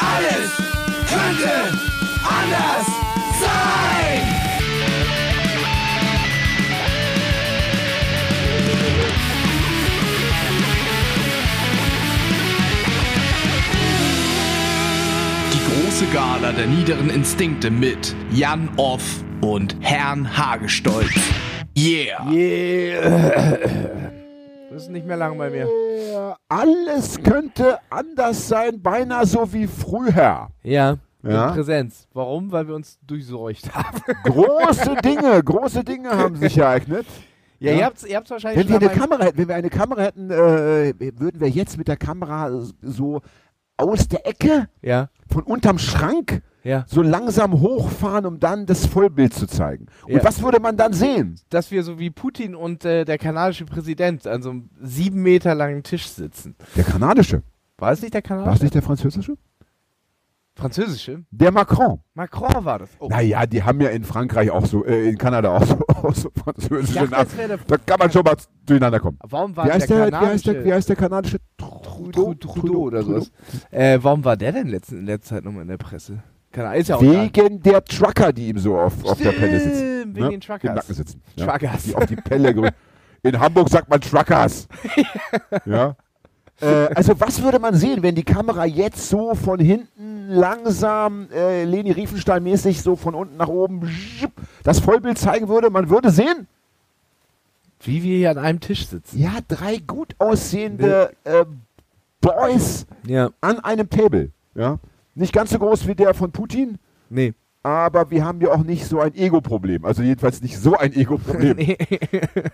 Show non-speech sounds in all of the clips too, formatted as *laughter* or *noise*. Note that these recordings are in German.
Alles könnte anders sein. Die große Gala der niederen Instinkte mit Jan Off und Herrn Hagestolz. Yeah! Yeah. Das ist nicht mehr lang bei mir. Alles könnte anders sein, beinahe so wie früher. Ja. Ja? In Präsenz. Warum? Weil wir uns durchseucht haben. *laughs* Große Dinge, große Dinge haben sich ereignet. Ja, Ja. ihr habt's, ihr habt's wahrscheinlich Wenn wir, eine Kamera hätten, wenn wir eine Kamera hätten, äh, würden wir jetzt mit der Kamera so aus der Ecke Ja, von unterm Schrank ja. so langsam hochfahren, um dann das Vollbild zu zeigen. Und Ja. was würde man dann sehen? Dass wir so wie Putin und äh, der kanadische Präsident an so einem sieben Meter langen Tisch sitzen. Der kanadische. War es nicht der War es kanadische? nicht der französische? Französische? Der Macron. Macron war das. Oh. Naja, die haben ja in Frankreich auch so, äh, in Kanada auch so, *laughs* auch so französische dachte, Namen. Da kann man schon mal durcheinander kommen. Warum war Wie heißt, der, der, wie, heißt der, wie kanadische heißt der kanadische? Trudeau, Trudeau oder sowas? Äh, warum war der denn letzten, in letzter Zeit nochmal in der Presse? Keine ist ja auch. Wegen der Trucker, die ihm so auf, auf der Pelle sitzen. Stimmt, wegen ne? den Truckers. Im Nacken sitzen. Truckers. Die auf die Pelle. *laughs* In Hamburg sagt man Truckers. ja. Äh, also was würde man sehen, wenn die Kamera jetzt so von hinten langsam äh, Leni Riefenstahl mäßig so von unten nach oben das Vollbild zeigen würde? Man würde sehen, Wie wir hier an einem Tisch sitzen. ja, drei gut aussehende äh, Boys Ja. an einem Table. Ja. Nicht ganz so groß wie der von Putin, Nee. aber wir haben ja auch nicht so ein Ego-Problem. Also jedenfalls nicht so ein Ego-Problem. *laughs* nee.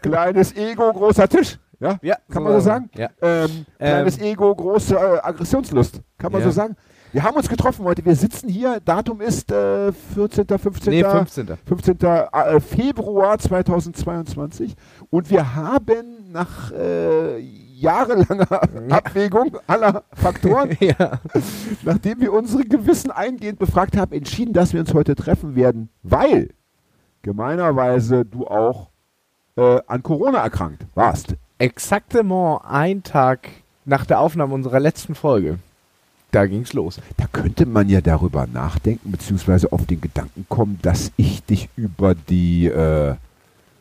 Kleines Ego, großer Tisch. Ja? Ja, Kann man so sagen? Ja. Ähm, kleines Ego, große äh, Aggressionslust. Kann man Ja. so sagen? Wir haben uns getroffen heute. Wir sitzen hier. Datum ist äh, 14., 15. Nee, 15. 15. äh, Februar 2022. Und wir haben nach äh, jahrelanger Abwägung aller Faktoren, *laughs* ja. nachdem wir unsere Gewissen eingehend befragt haben, entschieden, dass wir uns heute treffen werden, weil gemeinerweise du auch äh, an Corona erkrankt warst. Exaktement ein Tag nach der Aufnahme unserer letzten Folge. Da ging's los. Da könnte man ja darüber nachdenken, beziehungsweise auf den Gedanken kommen, dass ich dich über die, äh,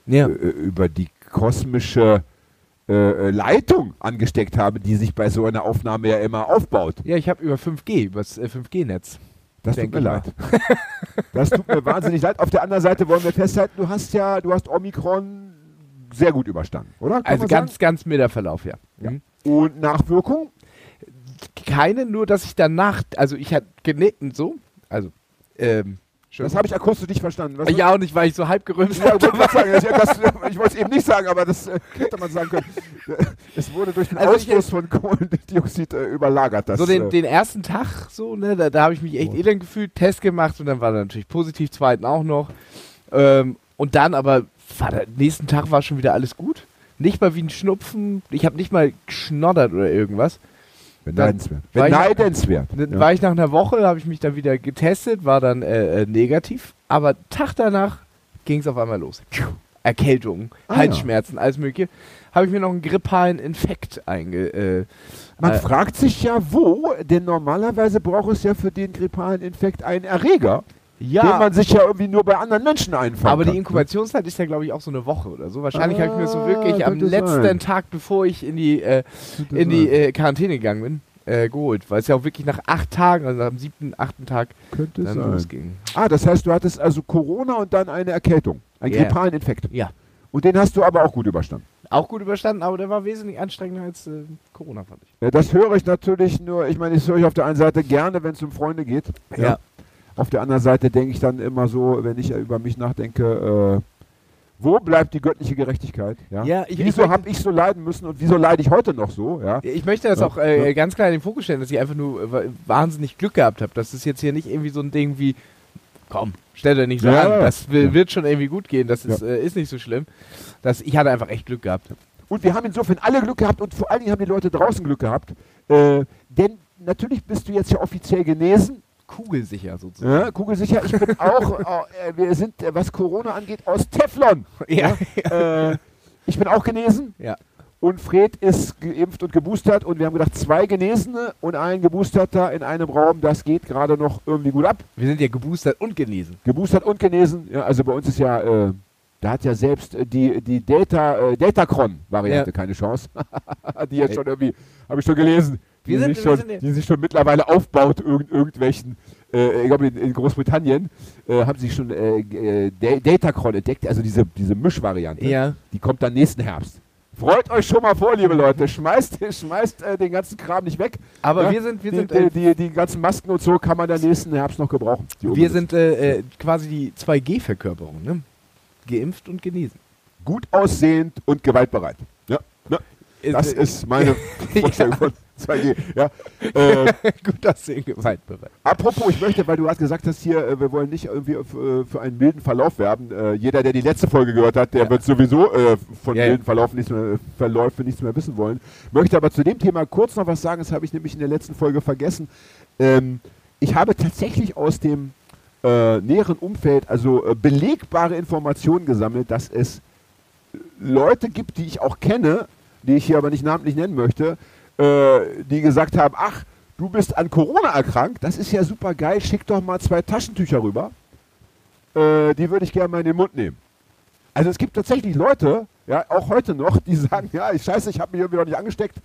Ja. äh, über die kosmische äh, Leitung angesteckt habe, die sich bei so einer Aufnahme ja immer aufbaut. Ja, ich habe über 5G, über das äh, 5G-Netz. Das tut mir leid. Das tut mir wahnsinnig leid. Auf der anderen Seite wollen wir festhalten, du hast ja, du hast Omikron sehr gut überstanden, oder? Kann Also ganz, ganz milder Verlauf, ja. Ja. Mhm. sagen? Und Nachwirkung? Keine, nur dass ich danach, also ich hatte genickt und so, also, ähm, Das habe ich akustisch nicht verstanden. Was ja auch nicht, weil ich so halb gerümpft Ja, ich *laughs* ich wollte es eben nicht sagen, aber das äh, hätte man sagen können. Es wurde durch den Also ich- Ausstoß von Kohlendioxid äh, überlagert. Das, so den, äh, den ersten Tag, so, ne, da, da habe ich mich echt elend gefühlt, Test gemacht und dann war er natürlich positiv, zweiten auch noch. Ähm, und dann aber, war der nächsten Tag war schon wieder alles gut. Nicht mal wie ein Schnupfen, ich habe nicht mal geschnoddert oder irgendwas. Beneidenswert. war ich- Beneidenswert. Dann Ja. war ich nach einer Woche, habe ich mich dann wieder getestet, war dann äh, äh, negativ. Aber Tag danach ging es auf einmal los. Erkältung, Ah, Halsschmerzen, alles mögliche. Habe ich mir noch einen grippalen Infekt einge... Äh, Man äh, fragt sich ja, wo, denn normalerweise braucht es ja für den grippalen Infekt einen Erreger, den ja, man sich ja irgendwie nur bei anderen Menschen einfangen aber kann. die Inkubationszeit ist ja, glaube ich, auch so eine Woche oder so. Wahrscheinlich habe ich mir so Ah, wirklich am letzten sein. Tag, bevor ich in die, äh, in die äh, Quarantäne gegangen bin, äh, geholt. Weil es ja auch wirklich nach acht Tagen, also am siebten, achten Tag, Könnte dann sein. losging. Ah, das heißt, du hattest also Corona und dann eine Erkältung. Einen Ja. grippalen Infekt. Ja. Und den hast du aber auch gut überstanden. Auch gut überstanden, aber der war wesentlich anstrengender als äh, Corona, fand ich. Ja, das höre ich natürlich nur, ich meine, das höre ich auf der einen Seite gerne, wenn es um Freunde geht. Ja. Auf der anderen Seite denke ich dann immer so, wenn ich über mich nachdenke, äh, wo bleibt die göttliche Gerechtigkeit? Ja? Ja, ich- wieso habe ich so leiden müssen und wieso leide ich heute noch so? Ja? Ich möchte das Ja, auch äh, ja. ganz klar in den Fokus stellen, dass ich einfach nur äh, wa- wahnsinnig Glück gehabt habe. Das ist jetzt hier nicht irgendwie so ein Ding wie, komm, stell dir nicht so an, das wird schon irgendwie gut gehen, das ist, äh, ist nicht so schlimm. Das, ich hatte einfach echt Glück gehabt. Und wir haben insofern alle Glück gehabt und vor allen Dingen haben die Leute draußen Glück gehabt. Äh, denn natürlich bist du jetzt ja offiziell genesen. Kugelsicher sozusagen. Ja, kugelsicher. Ich bin auch, *laughs* äh, wir sind, äh, was Corona angeht, aus Teflon. *laughs* Ja. Äh, ich bin auch genesen. Ja. und Fred ist geimpft und geboostert und wir haben gedacht, zwei Genesene und ein Geboosterter in einem Raum, das geht gerade noch irgendwie gut ab. Wir sind ja geboostert und genesen. Geboostert und genesen, ja, also bei uns ist ja, äh, da hat ja selbst äh, die, die Data, äh, Datacron-Variante Ja. keine Chance. *laughs* die jetzt schon irgendwie, habe ich schon gelesen, die, Wir sind- sich schon, sind die sich schon mittlerweile aufbaut, irgend, irgendwelchen, äh, ich glaube in, in Großbritannien, äh, haben sie schon äh, äh, Da- Datacron entdeckt, also diese, diese Mischvariante. Ja. Die kommt dann nächsten Herbst. Freut euch schon mal vor, liebe Leute. Schmeißt, *laughs* schmeißt äh, den ganzen Kram nicht weg. Aber Ja, wir sind, wir die, sind, die, äh, die, die ganzen Masken und so kann man dann nächsten Herbst noch gebrauchen. Die wir sind äh, äh, quasi die 2G-Verkörperung, ne? Geimpft und genesen. gut aussehend und gewaltbereit. Ja, ja. Das ist meine *laughs* Vorstellung von 2G. Ja. *laughs* Äh, gut aussehen, gewaltbereit. apropos, ich möchte, weil du hast gesagt hast hier, äh, wir wollen nicht irgendwie für, äh, für einen milden Verlauf werben. Äh, jeder, der die letzte Folge gehört hat, der Ja. wird sowieso äh, von Ja, ja. milden Verlauf nichts mehr, Verläufe nichts mehr wissen wollen. Möchte aber zu dem Thema kurz noch was sagen, das habe ich nämlich in der letzten Folge vergessen. Ähm, ich habe tatsächlich aus dem äh, näheren Umfeld also belegbare Informationen gesammelt, dass es Leute gibt, die ich auch kenne, die ich hier aber nicht namentlich nennen möchte, äh, die gesagt haben, ach, du bist an Corona erkrankt, das ist ja super geil, schick doch mal zwei Taschentücher rüber. Äh, die würde ich gerne mal in den Mund nehmen. Also es gibt tatsächlich Leute, ja, auch heute noch, die *laughs* sagen, ja, ich scheiße, ich habe mich irgendwie noch nicht angesteckt.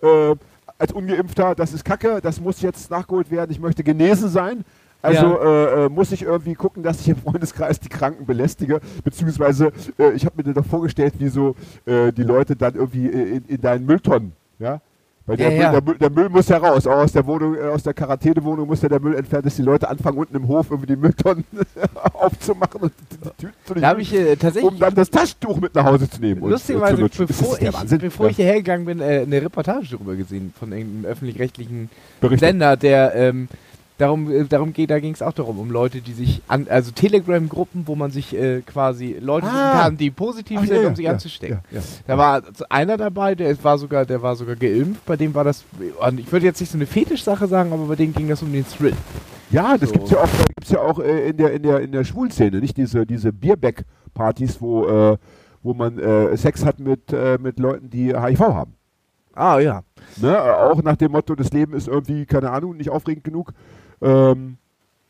Äh, als Ungeimpfter, das ist Kacke, das muss jetzt nachgeholt werden, ich möchte genesen sein. Also äh, äh, muss ich irgendwie gucken, dass ich im Freundeskreis die Kranken belästige, beziehungsweise äh, ich habe mir doch vorgestellt, wie so äh, die Leute dann irgendwie äh, in, in deinen Mülltonnen, ja, weil der, Ja, Müll, ja. Der, Müll, der Müll muss ja raus, auch aus der Wohnung, äh, aus der Quarantänewohnung muss ja der Müll entfernt, dass die Leute anfangen unten im Hof irgendwie die Mülltonnen *laughs* aufzumachen und die Tüten zu Da habe ich äh, tatsächlich, um dann das Taschentuch mit nach Hause zu nehmen. und, äh, lustigerweise, lutschen. Das bevor, ich, bevor Ja. ich hierher gegangen bin, äh, eine Reportage darüber gesehen von irgendeinem öffentlich-rechtlichen. Sender, der ähm, darum, äh, darum geht, da ging es auch darum, um Leute, die sich an, also Telegram-Gruppen, wo man sich äh, quasi Leute suchen Ah. kann, die positiv Ach, sind, ja, um sich ja, anzustecken. Ja. Da war einer dabei, der war sogar, der war sogar geimpft, bei dem war das, ich würde jetzt nicht so eine Fetischsache sagen, aber bei dem ging das um den Thrill. Ja, das So. gibt's ja auch, gibt's ja auch äh, in der in der in der Schwulszene, nicht diese diese Bierback-Partys, wo äh, wo man äh, Sex hat mit äh, mit Leuten, die HIV haben. Ah, ja. Ne? Auch nach dem Motto, das Leben ist irgendwie keine Ahnung, nicht aufregend genug. Ähm,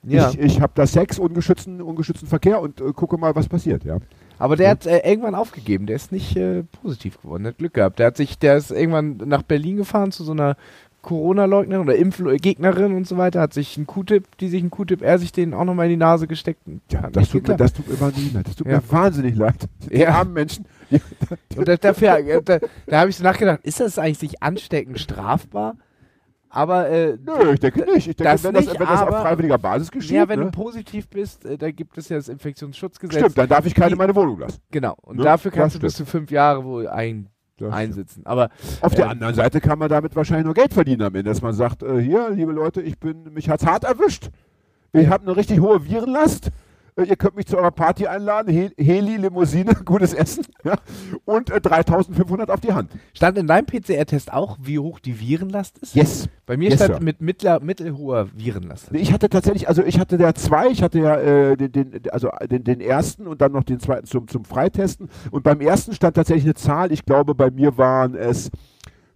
Ja. Ich, ich habe da Sex, ungeschützten ungeschützten Verkehr und äh, gucke mal, was passiert. Ja. Aber der hat äh, irgendwann aufgegeben, der ist nicht äh, positiv geworden, der hat Glück gehabt. Der hat sich, der ist irgendwann nach Berlin gefahren zu so einer Corona-Leugnerin oder Impfgegnerin und so weiter, hat sich einen Q-Tip, die sich einen Q-Tip, er sich den auch nochmal in die Nase gesteckt. Ja, das tut, mir, das tut mir wahnsinnig leid. Das tut Ja. mir wahnsinnig leid. Die Ja. armen Menschen. Die, Und da, dafür, äh, da, da habe ich so nachgedacht, ist das eigentlich sich ansteckend strafbar? Aber äh, nö, ich denke nicht. Ich denke, Das wenn, das, nicht, wenn das auf freiwilliger Basis geschieht, ja, wenn ne? du positiv bist, äh, da gibt es ja das Infektionsschutzgesetz. stimmt, dann darf ich keine in meine Wohnung lassen. Genau. Und Ne? dafür Das kannst du stimmt. bis zu fünf Jahre wohl ein, Das einsitzen. Aber Auf der Ähm, anderen Seite kann man damit wahrscheinlich nur Geld verdienen am Ende, dass man sagt, äh, hier, liebe Leute, ich bin, mich hat's hart erwischt. Ich habe eine richtig hohe Virenlast. Äh, ihr könnt mich zu eurer Party einladen, He Heli, Limousine, *laughs* gutes Essen ja, und äh, 3500 auf die Hand. stand in deinem PCR-Test auch, wie hoch die Virenlast ist? Yes. Bei mir Yes, stand Sir. mit mittler, mittelhoher Virenlast. Nee, Ich hatte tatsächlich, also ich hatte ja zwei, ich hatte ja äh, den, den, also den, den ersten und dann noch den zweiten zum, zum Freitesten. Und beim ersten stand tatsächlich eine Zahl, ich glaube bei mir waren es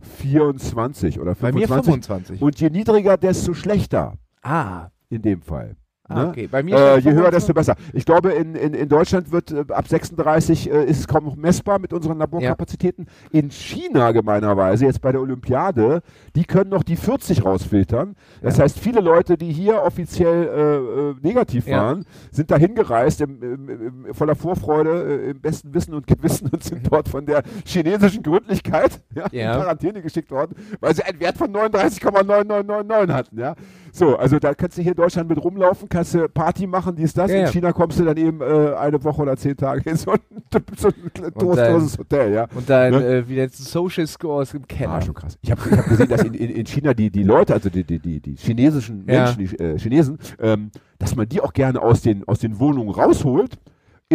24 oder Bei mir 25. 25. Und je niedriger, desto schlechter ah, in dem Fall. Ah, ne? okay. Bei mir Äh, je höher, 25. desto besser. Ich glaube, in, in, in Deutschland wird äh, ab 36 äh, ist es kaum noch messbar mit unseren Laborkapazitäten. In China gemeinerweise, jetzt bei der Olympiade, die können noch die 40 rausfiltern. Das Ja. heißt, viele Leute, die hier offiziell äh, äh, negativ Ja. waren, sind da hingereist im, im, im, voller Vorfreude, äh, im besten Wissen und Gewissen und sind *laughs* dort von der chinesischen Gründlichkeit ja, *laughs* Ja. in Quarantäne geschickt worden, weil sie einen Wert von 39,9999 hatten. Ja? So, also da kannst du hier in Deutschland mit rumlaufen, kannst du Party machen, dies, das. Ja, in ja. China kommst du dann eben äh, eine Woche oder zehn Tage in so ein, *laughs* so ein trostloses Hotel, ja. Und dann Ne? äh, wieder Social Scores im Keller. Ah, schon krass. Ich habe hab gesehen, dass in, in, in China die, die Leute, also die, die, die, die chinesischen Ja. Menschen, die äh, Chinesen, ähm, dass man die auch gerne aus den, aus den Wohnungen rausholt,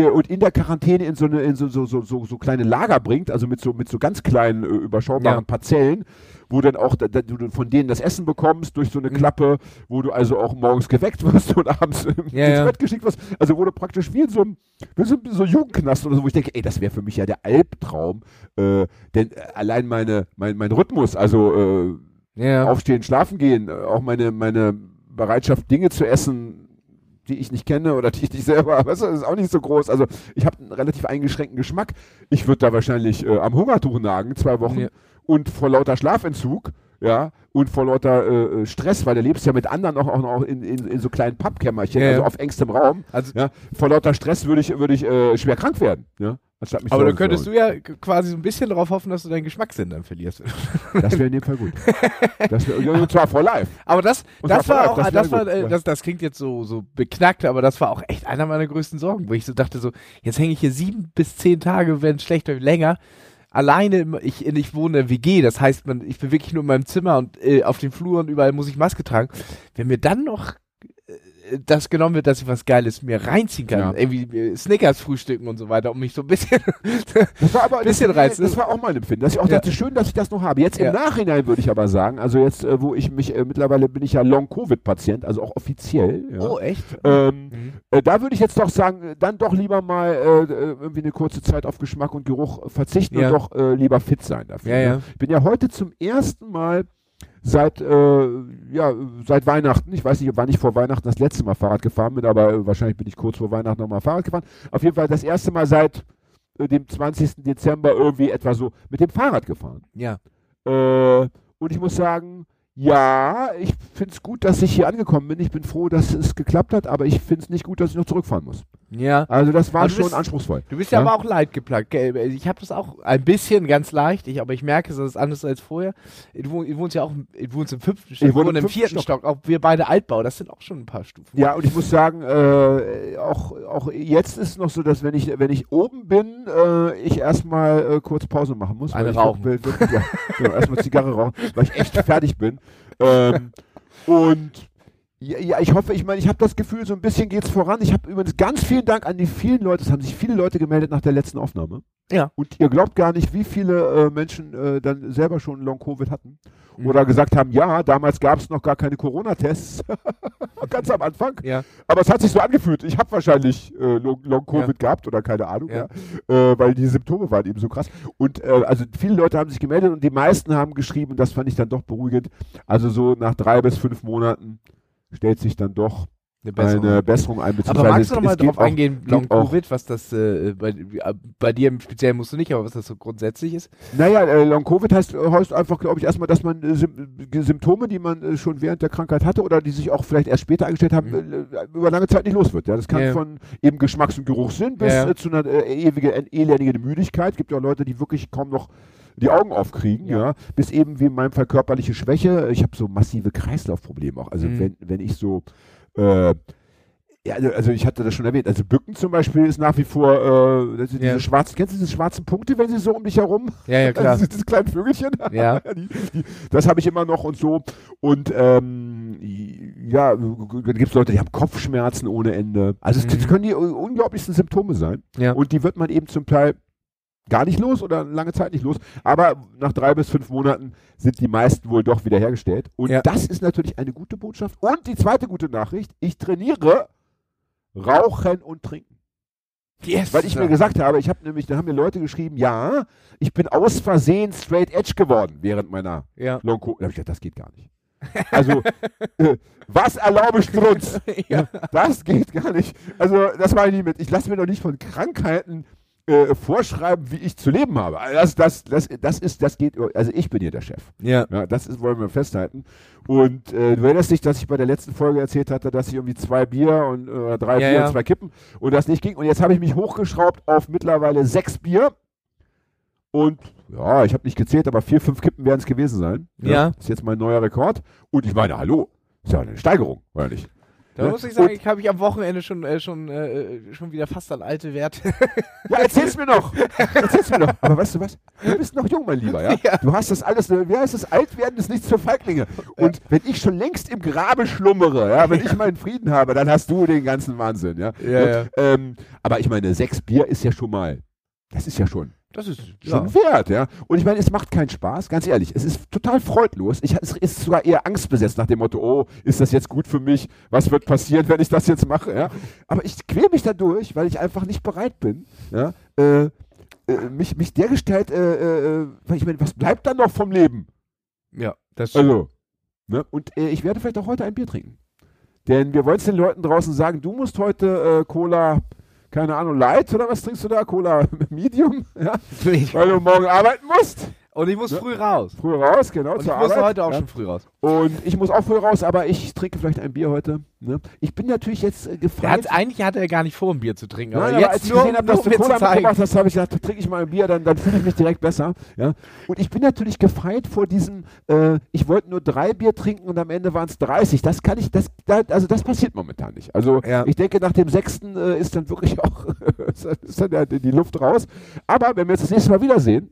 und in der Quarantäne in so eine in so, so, so, so, kleine Lager bringt, also mit so mit so ganz kleinen äh, überschaubaren Ja. Parzellen, wo dann auch da, da, du von denen das Essen bekommst durch so eine Mhm. Klappe, wo du also auch morgens geweckt wirst *laughs* und abends Ja, ins. Bett geschickt wirst. Also wo du praktisch wie in so einem wie so, so Jugendknast oder so, wo ich denke, ey, das wäre für mich ja der Albtraum, äh, denn äh, allein meine mein, mein Rhythmus, also äh, aufstehen, schlafen gehen, äh, auch meine, meine Bereitschaft, Dinge zu essen, die ich nicht kenne oder die ich nicht selber habe, weißt du, ist auch nicht so groß. Also ich habe einen relativ eingeschränkten Geschmack. Ich würde da wahrscheinlich äh, am Hungertuch nagen, zwei Wochen Ja. und vor lauter Schlafentzug, ja, und vor lauter äh, äh, Stress, weil du lebst ja mit anderen auch, auch noch in, in, in so kleinen Pappkämmerchen, Ja, also auf engstem Raum. Also, Ja, vor lauter Stress würde ich, würde ich äh, schwer krank werden, ja, aber dann könntest du ja quasi so ein bisschen darauf hoffen, dass du deinen Geschmackssinn dann verlierst. *laughs* Das wäre in dem Fall gut. Das wär, und zwar for life. Aber das, Und das war auch, das das, war, äh, das, das klingt jetzt so, so beknackt, aber das war auch echt einer meiner größten Sorgen, wo ich so dachte so, jetzt hänge ich hier sieben bis zehn Tage, wenn schlecht oder länger, alleine, im- ich, ich wohne in der WG, das heißt, man, ich bin wirklich nur in meinem Zimmer und äh, auf den Fluren überall muss ich Maske tragen. Wenn mir dann noch das genommen wird, dass ich was Geiles mir reinziehen kann, Ja. irgendwie äh, Snickers frühstücken und so weiter, um mich so ein bisschen Das war aber *laughs* Bisschen das, reizen. Das war auch mein Empfinden. Dass ich auch Ja. dachte, schön, dass ich das noch habe. Jetzt Ja. im Nachhinein würde ich aber sagen, also jetzt, äh, wo ich mich, äh, mittlerweile bin ich ja Long-Covid-Patient, also auch offiziell. Ja. Oh, echt? Ähm, Mhm. äh, da würde ich jetzt doch sagen, äh, dann doch lieber mal äh, irgendwie eine kurze Zeit auf Geschmack und Geruch verzichten Ja. und doch lieber fit sein dafür. Ja, ne? ja. Ich bin ja heute zum ersten Mal seit äh, ja seit Weihnachten, ich weiß nicht, wann ich vor Weihnachten das letzte Mal Fahrrad gefahren bin, aber äh, wahrscheinlich bin ich kurz vor Weihnachten nochmal Fahrrad gefahren. Auf jeden Fall das erste Mal seit äh, dem 20. Dezember irgendwie etwa so mit dem Fahrrad gefahren. Ja. Äh, und ich muss sagen, ja, ich finde es gut, dass ich hier angekommen bin. Ich bin froh, dass es geklappt hat, aber ich finde es nicht gut, dass ich noch zurückfahren muss. Ja. Also das war schon bist- anspruchsvoll. Du bist ja, Ja? aber auch leidgeplagt. gell? Ich habe das auch ein bisschen ganz leicht, ich, aber ich merke, es ist anders als vorher. Du, wohn- du wohnst ja auch im- du wohnst im fünften Stock, Ich wohne wir im wohnen im vierten Stock. Auch wir beide Altbau, das sind auch schon ein paar Stufen. Ja, und ich muss sagen, äh, auch, auch jetzt ist es noch so, dass wenn ich, wenn ich oben bin, äh, ich erstmal äh, kurz Pause machen muss. Eine rauchen. auch will- wirklich, ja, genau, erstmal Zigarre rauchen, weil ich echt *laughs* fertig bin. Ähm, und ja, ja, ich hoffe, ich meine, ich habe das Gefühl, so ein bisschen geht's voran. Ich habe übrigens ganz vielen Dank an die vielen Leute, es haben sich viele Leute gemeldet nach der letzten Aufnahme. Ja. Und ihr glaubt gar nicht, wie viele äh, Menschen äh, dann selber schon Long-Covid hatten. Mhm. Oder gesagt haben, ja, damals gab es noch gar keine Corona-Tests. *laughs* Ganz am Anfang. Ja. Aber es hat sich so angefühlt. Ich habe wahrscheinlich äh, Long- Long-Covid gehabt oder keine Ahnung, Ja. ja. äh, weil die Symptome waren eben so krass. Und äh, also viele Leute haben sich gemeldet und die meisten haben geschrieben, das fand ich dann doch beruhigend. Also so nach drei bis fünf Monaten stellt sich dann doch Eine Besserung. eine Besserung ein. aber magst du es- noch mal es geht drauf eingehen, Long Covid, was das äh, bei, bei dir im Speziellen musst du nicht, aber was das so grundsätzlich ist? Naja, äh, Long-Covid heißt, äh, heißt einfach, glaube ich, erstmal, dass man äh, äh, Symptome, die man äh, schon während der Krankheit hatte oder die sich auch vielleicht erst später eingestellt haben, äh, über lange Zeit nicht los wird. Ja, das kann Mhm. Ja. von eben Geschmacks- und Geruchssinn bis Ja, zu einer äh, ewige, äh, elendige Müdigkeit. gibt ja auch Leute, die wirklich kaum noch die Augen aufkriegen, ja. Ja. bis eben wie in meinem Fall körperliche Schwäche. Ich habe so massive Kreislaufprobleme auch. Also Mhm. wenn, wenn ich so äh, ja, also- ich hatte das schon erwähnt. Also Bücken zum Beispiel ist nach wie vor, äh, sind Ja. diese schwarzen, kennst du diese schwarzen Punkte, wenn sie so um dich herum Ja, ja, *laughs* klar. also diese kleinen Vögelchen. Ja. *laughs* die, die, das habe ich immer noch und so. Und ähm, ja, dann gibt es Leute, die haben Kopfschmerzen ohne Ende. Also es Mhm. das können die unglaublichsten Symptome sein. Ja. Und die wird man eben zum Teil gar nicht los oder lange Zeit nicht los. Aber nach drei bis fünf Monaten sind die meisten wohl doch wiederhergestellt. Und Ja. das ist natürlich eine gute Botschaft. Und die zweite gute Nachricht, ich trainiere Rauchen und Trinken. Yes. Weil ich mir gesagt habe, ich habe nämlich, da haben mir Leute geschrieben, ja, ich bin aus Versehen straight edge geworden während meiner ja. Long. Da habe ich gedacht, das geht gar nicht. Also, *laughs* äh, was erlaube ich Strunz? ja. Das geht gar nicht. Also, das meine ich nicht mit. Ich lasse mir doch nicht von Krankheiten äh, vorschreiben, wie ich zu leben habe. Also Das, das, das, das ist, das geht, also ich bin hier der Chef. Ja. Ja, das ist, wollen wir festhalten. Und äh, du erinnerst dich, dass ich bei der letzten Folge erzählt hatte, dass ich irgendwie zwei Bier und äh, drei Ja, Bier ja. und zwei Kippen und das nicht ging. Und jetzt habe ich mich hochgeschraubt auf mittlerweile sechs Bier. Und ja, ich habe nicht gezählt, aber vier, fünf Kippen werden es gewesen sein. Ja. Ist jetzt mein neuer Rekord. Und ich meine, hallo, ist ja eine Steigerung, oder nicht? Da Ne? muss ich sagen, Und- ich habe ich am Wochenende schon, äh, schon, äh, schon wieder fast an alte Werte. *laughs* Ja, erzähl's mir noch. Erzähl's mir noch. Aber weißt du was? Du bist noch jung, mein Lieber, ja? *laughs* Ja. Du hast das alles, äh, wie heißt das? Altwerden ist nichts für Feiglinge. Und wenn ich schon längst im Grabe schlummere, ja, wenn ich meinen Frieden habe, dann hast du den ganzen Wahnsinn, ja? Ja, Und, ja. Ähm, aber ich meine, sechs Bier ist ja schon mal, das ist ja schon, Das ist schon wert, ja? Und ich meine, es macht keinen Spaß, ganz ehrlich. Es ist total freudlos. Ich, es ist sogar eher angstbesetzt nach dem Motto, oh, ist das jetzt gut für mich? Was wird passieren, wenn ich das jetzt mache, ja? Aber ich quäle mich da durch, weil ich einfach nicht bereit bin, ja? Äh, äh, mich, mich dergestalt, äh, äh, weil ich meine, was bleibt dann noch vom Leben? Ja, das Also, ne? Und äh, ich werde vielleicht auch heute ein Bier trinken. Denn wir wollen es den Leuten draußen sagen, du musst heute äh, Cola, keine Ahnung, Light oder was trinkst du da? Cola *laughs* Medium, ja? Weil du morgen arbeiten musst. Und ich muss Ja. früh raus. Früh raus, genau, Und ich muss Arbeit. heute auch ja. schon früh raus. Und ich muss auch früh raus, aber ich trinke vielleicht ein Bier heute. Ne? Ich bin natürlich jetzt äh, gefragt. eigentlich hatte er gar nicht vor, ein Bier zu trinken. Nein, aber aber jetzt als ich nur, gesehen habe, dass du Cola mitgebracht hast, habe ich gedacht, trinke ich mal ein Bier, dann, dann fühle ich mich direkt besser. Ja? Und ich bin natürlich gefeit vor diesem, äh, ich wollte nur drei Bier trinken und am Ende waren es 30. Das kann ich, das, da, also das passiert momentan nicht. Also Ja. ich denke, nach dem sechsten äh, ist dann wirklich auch *laughs* ist dann- die Luft raus. Aber wenn wir uns das nächste Mal wiedersehen,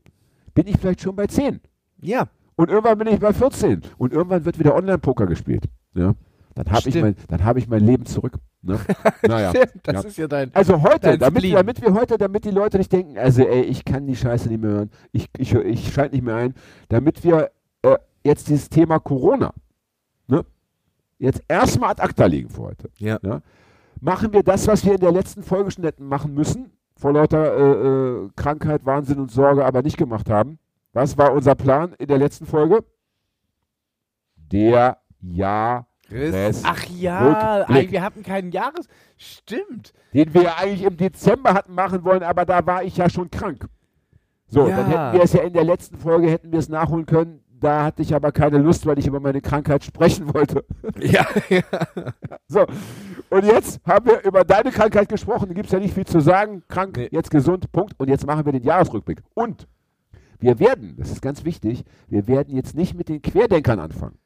bin ich vielleicht schon bei 10. Ja, Und irgendwann bin ich bei 14. Und irgendwann wird wieder Online-Poker gespielt. Ja? Dann habe ich, mein, dann hab ich mein Leben zurück. Ne? *laughs* Naja. stimmt. Das ja. ist ja dein. Also heute, Dein damit, damit wir heute, damit die Leute nicht denken, also ey, ich kann die Scheiße nicht mehr hören, ich, ich, ich schalte nicht mehr ein, damit wir äh, jetzt dieses Thema Corona ne, jetzt erstmal ad acta legen für heute. Ja. Machen wir das, was wir in der letzten Folge schon hätten machen müssen, vor lauter äh, äh, Krankheit, Wahnsinn und Sorge, aber nicht gemacht haben. Was war unser Plan in der letzten Folge? Der Jahres, Ach ja, wir hatten keinen Jahres. Stimmt. den wir eigentlich im Dezember hatten machen wollen, aber da war ich ja schon krank. So, Ja. dann hätten wir es ja in der letzten Folge hätten wir es nachholen können. Da hatte ich aber keine Lust, weil ich über meine Krankheit sprechen wollte. *laughs* Ja, So, und jetzt haben wir über deine Krankheit gesprochen. Da gibt es ja nicht viel zu sagen. Krank, Nee. jetzt gesund, Punkt. Und jetzt machen wir den Jahresrückblick. Und wir werden, das ist ganz wichtig, wir werden jetzt nicht mit den Querdenkern anfangen.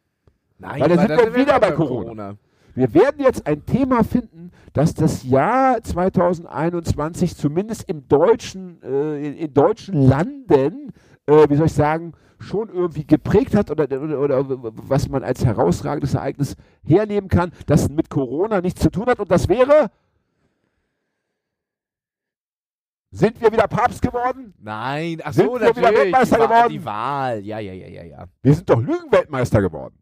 Nein, Weil da aber sind wir wieder bei Corona. Wir werden jetzt ein Thema finden, das das Jahr 2021 zumindest im deutschen, äh, in, in deutschen Landen, äh, wie soll ich sagen, schon irgendwie geprägt hat oder, oder, was man als herausragendes Ereignis hernehmen kann, das mit Corona nichts zu tun hat. Und das wäre, sind wir wieder Papst geworden? Nein, ach Sind so, wir natürlich. wieder Weltmeister die, geworden? die Wahl, ja, ja, ja, ja, ja. Wir sind doch Lügenweltmeister geworden.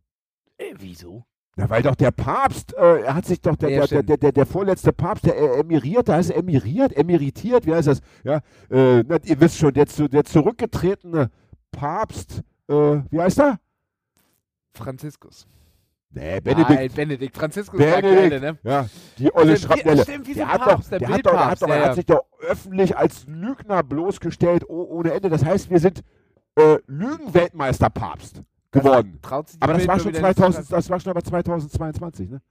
Äh, wieso? Na, weil doch der Papst, äh, er hat sich doch, der, Ja, der, der, der, der, vorletzte Papst, der äh, emirierte, heißt er emiriert, emeritiert, wie heißt das? Ja, äh, na, ihr wisst schon, der, der zurückgetretene Papst, äh, wie heißt er? Franziskus. Nee, Benedikt. Nein, Benedikt. Franziskus ist der Benedikt. Aktuelle, ne? Ja, die olle wie- Schrapnelle. stimmt, der hat Papst, doch, der der hat doch, der hat, Bildpapst, doch, ja, hat ja. sich doch öffentlich als Lügner bloßgestellt, oh, ohne Ende. Das heißt, wir sind äh, Lügenweltmeister-Papst geworden. Die Aber das war schon wieder nicht zu 2000, das war schon aber 2022, ne?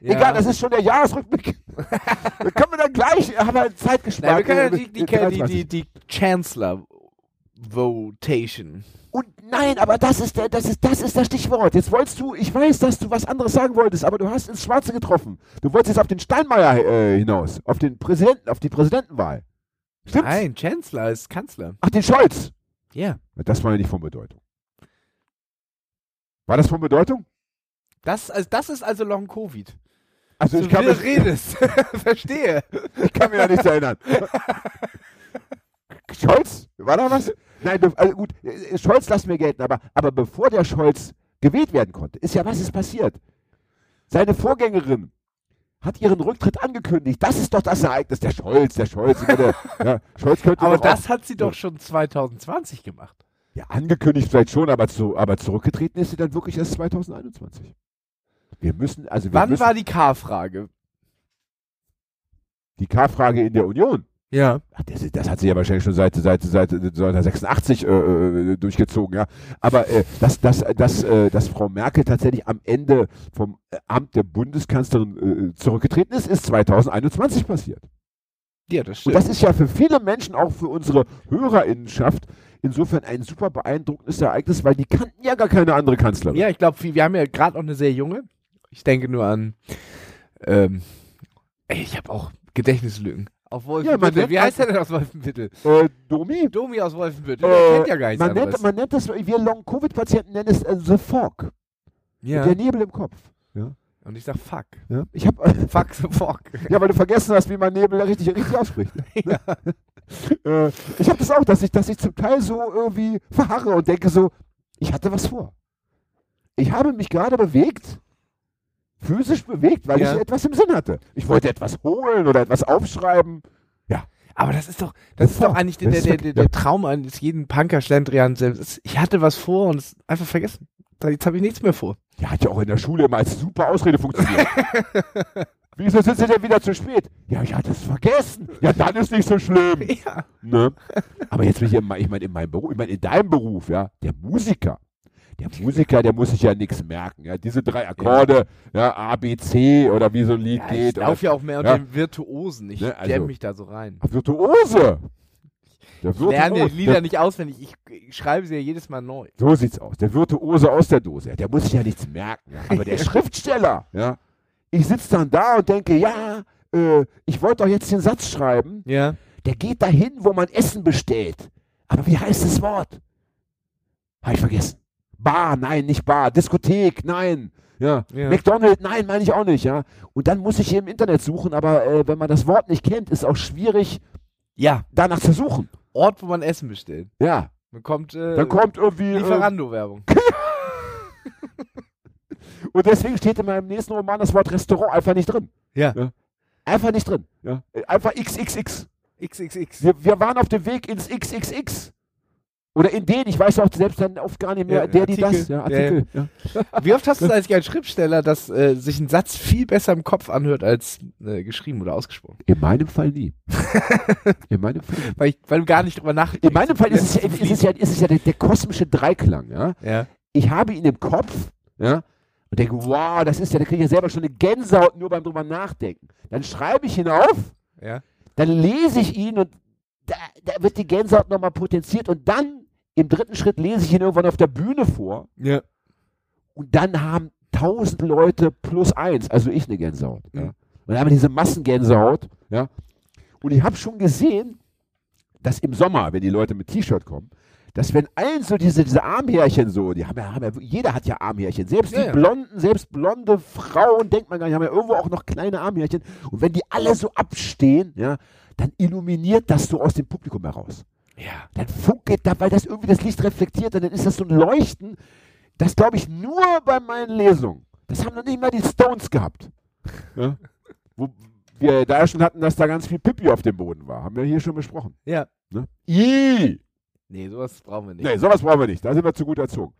Ja. Egal, das ist schon der Jahresrückblick. da *laughs* können wir dann gleich, haben wir Zeit gespart. Nein, wir können ja äh, die, die, mit die, 23. die, die Chancellor Votation. Und nein, aber das ist, der, das, ist, das ist das Stichwort. Jetzt wolltest du, ich weiß, dass du was anderes sagen wolltest, aber du hast ins Schwarze getroffen. Du wolltest jetzt auf den Steinmeier äh, hinaus, auf den Präsidenten, auf die Präsidentenwahl. Stimmt's? Nein, Chancellor ist Kanzler. Ach, den Scholz. Ja. Das war ja nicht von Bedeutung. War das von Bedeutung? Das, also, das ist also Long Covid. Also So ich kann, wie du redest. *laughs* Verstehe. ich kann mich ja nichts erinnern. *laughs* Scholz? War da was? Nein, also gut, äh, Scholz lassen wir gelten, aber, aber bevor der Scholz gewählt werden konnte, ist ja was ist passiert? Seine Vorgängerin hat ihren Rücktritt angekündigt. Das ist doch das Ereignis. Der Scholz, der Scholz. Der, *laughs* ja, Scholz könnte Aber das auch, hat sie doch schon 2020 gemacht. ja, angekündigt vielleicht schon, aber, zu, aber zurückgetreten ist sie dann wirklich erst 2021. Wir müssen, also wir Wann müssen, war die K-Frage? die K-Frage in der Union? Ja. Ach, das, das hat sie ja wahrscheinlich schon seit, seit, seit, seit 1986 äh, äh, durchgezogen, ja. Aber äh, dass, dass, dass, äh, dass Frau Merkel tatsächlich am Ende vom äh, Amt der Bundeskanzlerin äh, zurückgetreten ist, ist 2021 passiert. Ja, das Und stimmt. das ist ja für viele Menschen, auch für unsere Hörerinnenschaft, insofern ein super beeindruckendes Ereignis, weil die kannten ja gar keine andere Kanzlerin. ja, ich glaube, wir haben ja gerade noch eine sehr junge. Ich denke nur an Ähm, ey, ich habe auch Gedächtnislücken. Auf Ja, Wolfenbüttel. nennt- Wie heißt der denn aus Wolfenbüttel? Äh, Domi? Domi aus Wolfenbüttel. Äh, der kennt ja gar nichts man, nennt, man nennt das, wir Long-Covid-Patienten nennen es äh, The Fog. ja. Der Nebel im Kopf. Und ich sag fuck. Ja? Ich habe *laughs* Fuck the fuck. Ja, weil du vergessen hast, wie man Nebel richtig, richtig ausspricht. Ne? *laughs* *laughs* äh, ich habe das auch, dass ich, dass ich zum Teil so irgendwie verharre und denke so, ich hatte was vor. Ich habe mich gerade bewegt, physisch bewegt, weil Ja. ich etwas im Sinn hatte. Ich wollte etwas holen oder etwas aufschreiben. Aber das ist doch, das ist doch eigentlich der, der, der, der ja. Traum eines jeden Punker Schlendrian selbst. Ich hatte was vor und es einfach vergessen. Jetzt habe ich nichts mehr vor. Ja, hat ja auch in der Schule immer als super Ausrede funktioniert. *laughs* Wieso sind Sie denn wieder zu spät? Ja, ich hatte es vergessen. Ja, dann ist nicht so schlimm. *laughs* Ja. Ne? Aber jetzt bin ich, immer, ich meine, in meinem Beruf, ich meine, in deinem Beruf, ja, der Musiker. Der Musiker, der muss sich ja nichts merken. Ja, diese drei Akkorde, ja. A, B, C oder wie so ein Lied Ja, geht. ich laufe ja auch mehr unter ja. dem Virtuosen. Ich Ne, also- mich da so rein. Virtuose. Der Ich lerne die Virtuose. Lieder Der, nicht auswendig. Ich, ich schreibe sie ja jedes Mal neu. so sieht's aus. Der Virtuose aus der Dose. Der muss sich ja nichts merken. Aber der *laughs* Schriftsteller, ja, ich sitze dann da und denke, ja, äh, ich wollte doch jetzt den Satz schreiben. Ja. Der geht dahin, wo man Essen bestellt. Aber wie heißt das Wort? Habe ich vergessen. Bar, nein, nicht Bar. Diskothek, nein. Ja. Ja. McDonald's, nein, meine ich auch nicht, ja. Und dann muss ich hier im Internet suchen, aber äh, wenn man das Wort nicht kennt, ist auch schwierig, Ja. danach zu suchen. Ort, wo man Essen bestellt. Ja. Dann kommt, äh, Dann kommt irgendwie. Äh, Lieferando-Werbung. *laughs* und deswegen steht in meinem nächsten Roman das Wort Restaurant einfach nicht drin. Ja. Einfach nicht drin. Ja. Äh, Einfach XXX. XXX. Wir, wir waren auf dem Weg ins XXX. Oder in den, ich weiß auch selbst dann oft gar nicht mehr, Ja, der, die Artikel. das. Ja, Artikel. Ja. Wie oft hast du *laughs* es eigentlich als Schriftsteller, dass äh, sich ein Satz viel besser im Kopf anhört als äh, geschrieben oder ausgesprochen? In meinem Fall nie. In meinem Fall nie. *laughs* Weil, ich, weil du gar nicht drüber nachdenkst. In meinem Fall ist es ist es ja, ist es ja der, der kosmische Dreiklang. Ja? Ich habe ihn im Kopf ja, und denke, wow, das ist ja, da kriege ich ja selber schon eine Gänsehaut nur beim drüber nachdenken. Dann schreibe ich ihn auf, dann lese ich ihn und da, da wird die Gänsehaut nochmal potenziert und dann im dritten Schritt lese ich ihn irgendwann auf der Bühne vor Ja. und dann haben tausend Leute plus eins, also ich eine Gänsehaut. Ja. Mhm. Und dann haben wir diese Massengänsehaut. Ja. Und ich habe schon gesehen, dass im Sommer, wenn die Leute mit T-Shirt kommen, dass wenn allen so diese, diese Armhärchen so, die haben ja, haben ja, jeder hat ja Armhärchen, selbst Ja, die. Blonden, selbst blonde Frauen, denkt man gar nicht, haben ja irgendwo auch noch kleine Armhärchen. Und wenn die alle so abstehen, ja, dann illuminiert das so aus dem Publikum heraus Ja. dann funkelt da, weil das irgendwie das Licht reflektiert und dann ist das so ein Leuchten. Das glaube ich nur bei meinen Lesungen. Das haben noch nicht mal die Stones gehabt. *laughs* Ja? Wo wir da schon hatten, dass da ganz viel Pipi auf dem Boden war. Haben wir hier schon besprochen. Ja. Ne? Nee, sowas brauchen wir nicht. Nee, sowas brauchen wir nicht. Da sind wir zu gut erzogen.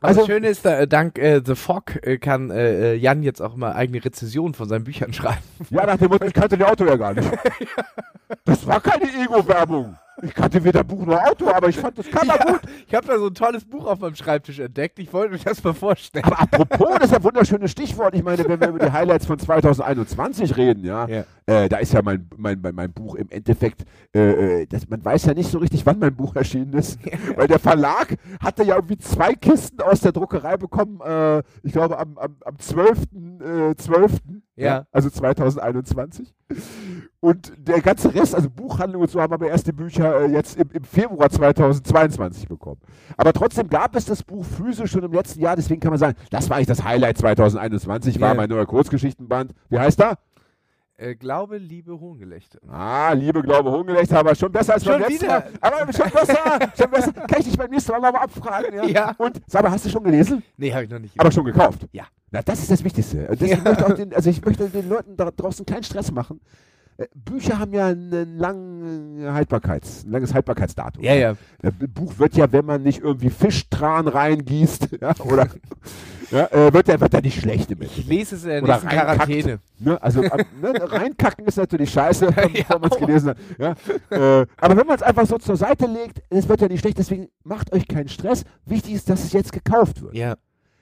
Also- das Schöne ist, da, äh, dank äh, The Fog äh, kann äh, äh, Jan jetzt auch mal eigene Rezensionen von seinen Büchern *laughs* schreiben. Ja, nach dem Motto, ich kannte der Auto ja gar nicht. *laughs* Das war keine Ego-Werbung. Ich kannte weder Buch noch Auto, aber ich fand das Cover Ja, gut. ich habe da so ein tolles Buch auf meinem Schreibtisch entdeckt. Ich wollte euch das mal vorstellen. Aber apropos, das ist ein wunderschönes Stichwort. Ich meine, wenn wir über die Highlights von 2021 reden, ja, Ja. Äh, da ist ja mein, mein, mein, mein Buch im Endeffekt, äh, äh, das, man weiß ja nicht so richtig, wann mein Buch erschienen ist, weil der Verlag hatte ja irgendwie zwei Kisten aus der Druckerei bekommen, äh, ich glaube am, am, am 12. Äh, 12. Ja. also 2021. Und der ganze Rest, also Buchhandlung und so, haben aber erst die Bücher äh, jetzt im, im Februar 2022 bekommen. Aber trotzdem gab es das Buch physisch schon im letzten Jahr, deswegen kann man sagen, das war eigentlich das Highlight 2021, war Ja. mein neuer Kurzgeschichtenband. Wie heißt er? Äh, Glaube, Liebe, Hohngelächter. Ah, Liebe, Glaube, Hohngerecht, aber schon besser als beim Schon letzten wieder? Mal. Aber schon besser, schon besser. Kann ich dich beim nächsten Mal mal abfragen? Ja. Ja. Und, sag mal, hast du schon gelesen? Nee, habe ich noch nicht. Aber schon gekauft? Ja. Na, das ist das Wichtigste. Und deswegen *laughs* Ja. möchte auch den, also ich möchte den Leuten da draußen keinen Stress machen. Äh, Bücher haben ja einen langen Haltbarkeits, ein langes Haltbarkeitsdatum. ja, ja. Ein Buch wird ja, wenn man nicht irgendwie Fischtran reingießt, *laughs* ja, oder ja, äh, wird ja wird ja nicht schlecht damit. Ich lese es in der nächsten. Quarantäne. Ne? Also ne, reinkacken ist natürlich scheiße, *laughs* bevor man es gelesen hat. Ja? Äh, aber wenn man es einfach so zur Seite legt, es wird ja nicht schlecht, deswegen macht euch keinen Stress. Wichtig ist, dass es jetzt gekauft wird. Ja.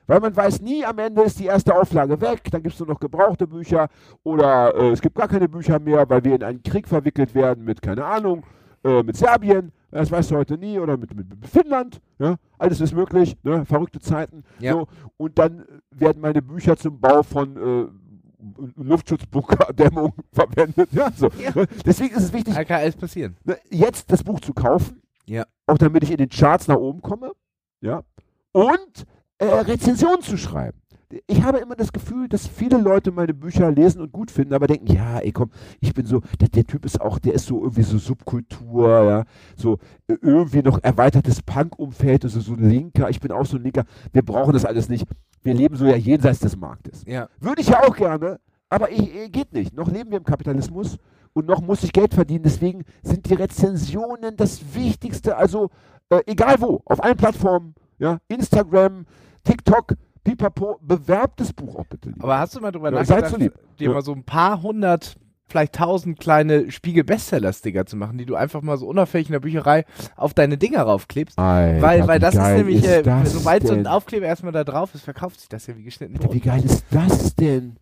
Weil man weiß nie, am Ende ist die erste Auflage weg, dann gibt es nur noch gebrauchte Bücher oder äh, es gibt gar keine Bücher mehr, weil wir in einen Krieg verwickelt werden mit, keine Ahnung, äh, mit Serbien, das weißt du heute nie, oder mit, mit, Finnland, ja? alles ist möglich, ne? verrückte Zeiten. Ja. So. Und dann werden meine Bücher zum Bau von äh, Luftschutzbunkerdämmung *laughs* verwendet. Ja, so. Ne? Deswegen ist es wichtig, kann alles passieren. ne, jetzt das Buch zu kaufen, Ja. auch damit ich in den Charts nach oben komme, ja, und äh, Rezensionen zu schreiben. Ich habe immer das Gefühl, dass viele Leute meine Bücher lesen und gut finden, aber denken, ja, ey, komm, ich bin so, der, der Typ ist auch, der ist so irgendwie so Subkultur, ja, so äh, irgendwie noch erweitertes Punk-Umfeld, also so ein Linker, ich bin auch so ein Linker, wir brauchen das alles nicht. Wir leben so ja jenseits des Marktes. Ja. Würde ich ja auch gerne, aber ich, äh, geht nicht. Noch leben wir im Kapitalismus und noch muss ich Geld verdienen. Deswegen sind die Rezensionen das Wichtigste. Also äh, egal wo, auf allen Plattformen, ja, Instagram, TikTok, Pipapo, bewerbt das Buch auch bitte. lieber. Aber hast du mal drüber Ja, nachgedacht, so dir Ja. mal so ein paar hundert, vielleicht tausend kleine Spiegel-Bestseller-Sticker zu machen, die du einfach mal so unauffällig in der Bücherei auf deine Dinger raufklebst? Alter, weil, weil das ist nämlich, äh, das sobald so ein denn? Aufkleber erstmal da drauf ist, verkauft sich das ja wie geschnitten. Alter, wie geil ist das denn?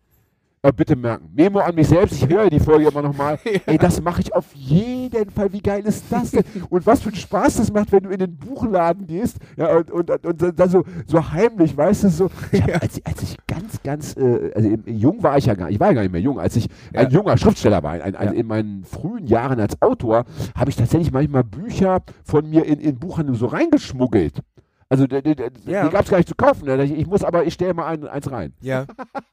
Bitte merken. Memo an mich selbst, ich höre die Folge immer nochmal. *laughs* Ey, das mache ich auf jeden Fall. Wie geil ist das denn? Und was für einen Spaß das macht, wenn du in den Buchladen gehst ja, und, und, und, und dann so, so heimlich, weißt du, so. Ich hab, als, als ich ganz, ganz, äh, also jung war ich ja gar nicht, ich war ja gar nicht mehr jung, als ich ein Ja. junger Schriftsteller war, ein, ein, Ja. in meinen frühen Jahren als Autor, habe ich tatsächlich manchmal Bücher von mir in, in Buchhandlung so reingeschmuggelt. Also die, die, die, Ja. gab es gar nicht zu kaufen. ne? Ich, muss aber, ich stelle mal ein, eins rein. Ja.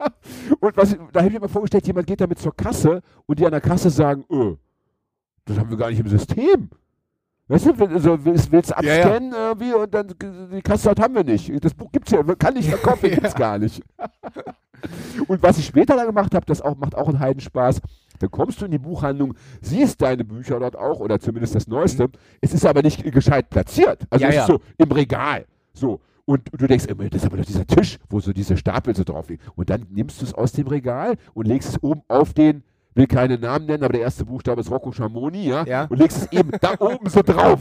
*laughs* Und was, da habe ich mir mal vorgestellt, jemand geht damit zur Kasse und die an der Kasse sagen, öh, das haben wir gar nicht im System. Weißt du, also willst, willst Ja, ja. abscannen irgendwie und dann die Kasse sagt, haben wir nicht. Das Buch gibt's ja, kann nicht verkaufen, *laughs* Ja. gibt's gar nicht. *laughs* und was ich später dann gemacht habe, das auch, macht auch einen Heidenspaß. Dann kommst du in die Buchhandlung, siehst deine Bücher dort auch oder zumindest das Neueste. Es ist aber nicht gescheit platziert. Also Ja, es ja. ist so im Regal. So. Und du denkst immer, das ist aber doch dieser Tisch, wo so diese Stapel so drauf liegen. Und dann nimmst du es aus dem Regal und legst es oben auf den, will keine Namen nennen, aber der erste Buchstabe ist Rocco Schamoni, ja? Ja. Und legst es eben da oben so drauf.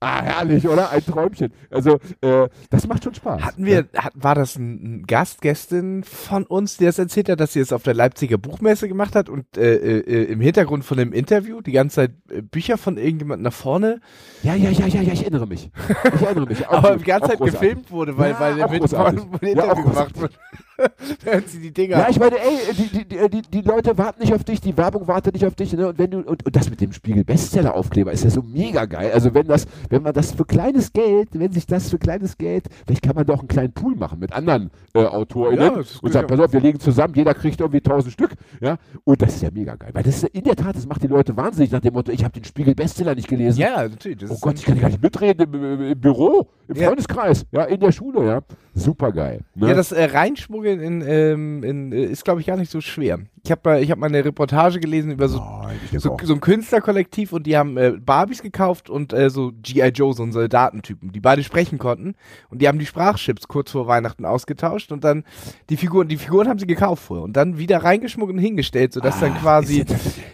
Ah, herrlich, oder? Ein Träumchen. Also, äh, das macht schon Spaß. Hatten wir, hat, war das ein, ein Gast, Gästin von uns, die das erzählt hat, dass sie es auf der Leipziger Buchmesse gemacht hat und äh, äh, im Hintergrund von dem Interview die ganze Zeit äh, Bücher von irgendjemandem nach vorne, Ja, ja, ja, ja, ja, ich erinnere mich. Ich erinnere mich. *laughs* Aber die ganze Zeit großartig. gefilmt wurde, weil, Ja, weil Ja, Interview auch gemacht wird. *laughs* Während sie die Dinger. Ja, ich meine, ey, die, die, die, die Leute warten nicht auf dich, die Werbung wartet nicht auf dich, ne? Und wenn du und, und das mit dem Spiegel Bestseller Aufkleber ist ja so mega geil. Also wenn das, wenn man das für kleines Geld, wenn sich das für kleines Geld, vielleicht kann man doch einen kleinen Pool machen mit anderen äh, AutorInnen Ja, und ja. pass auf, wir legen zusammen, jeder kriegt irgendwie tausend Stück, ja. Und das ist ja mega geil, weil das ist in der Tat, das macht die Leute wahnsinnig nach dem Motto, ich habe den Spiegel Bestseller nicht gelesen. ja, natürlich. Oh Gott, ich kann gar nicht mitreden im, im, im Büro, im Ja. Freundeskreis, ja, in der Schule, ja. Super geil. Ne? Ja, das äh, Reinschmuggeln in, ähm, in, äh, ist, glaube ich, gar nicht so schwer. Ich habe mal, ich hab mal eine Reportage gelesen über so, denke so, so ein Künstlerkollektiv und die haben äh, Barbies gekauft und äh, so G.I. Joe, so einen Soldatentypen, die beide sprechen konnten. Und die haben die Sprachchips kurz vor Weihnachten ausgetauscht und dann die Figuren, die Figuren haben sie gekauft vorher und dann wieder reingeschmuggelt und hingestellt, sodass dann Ah, quasi ist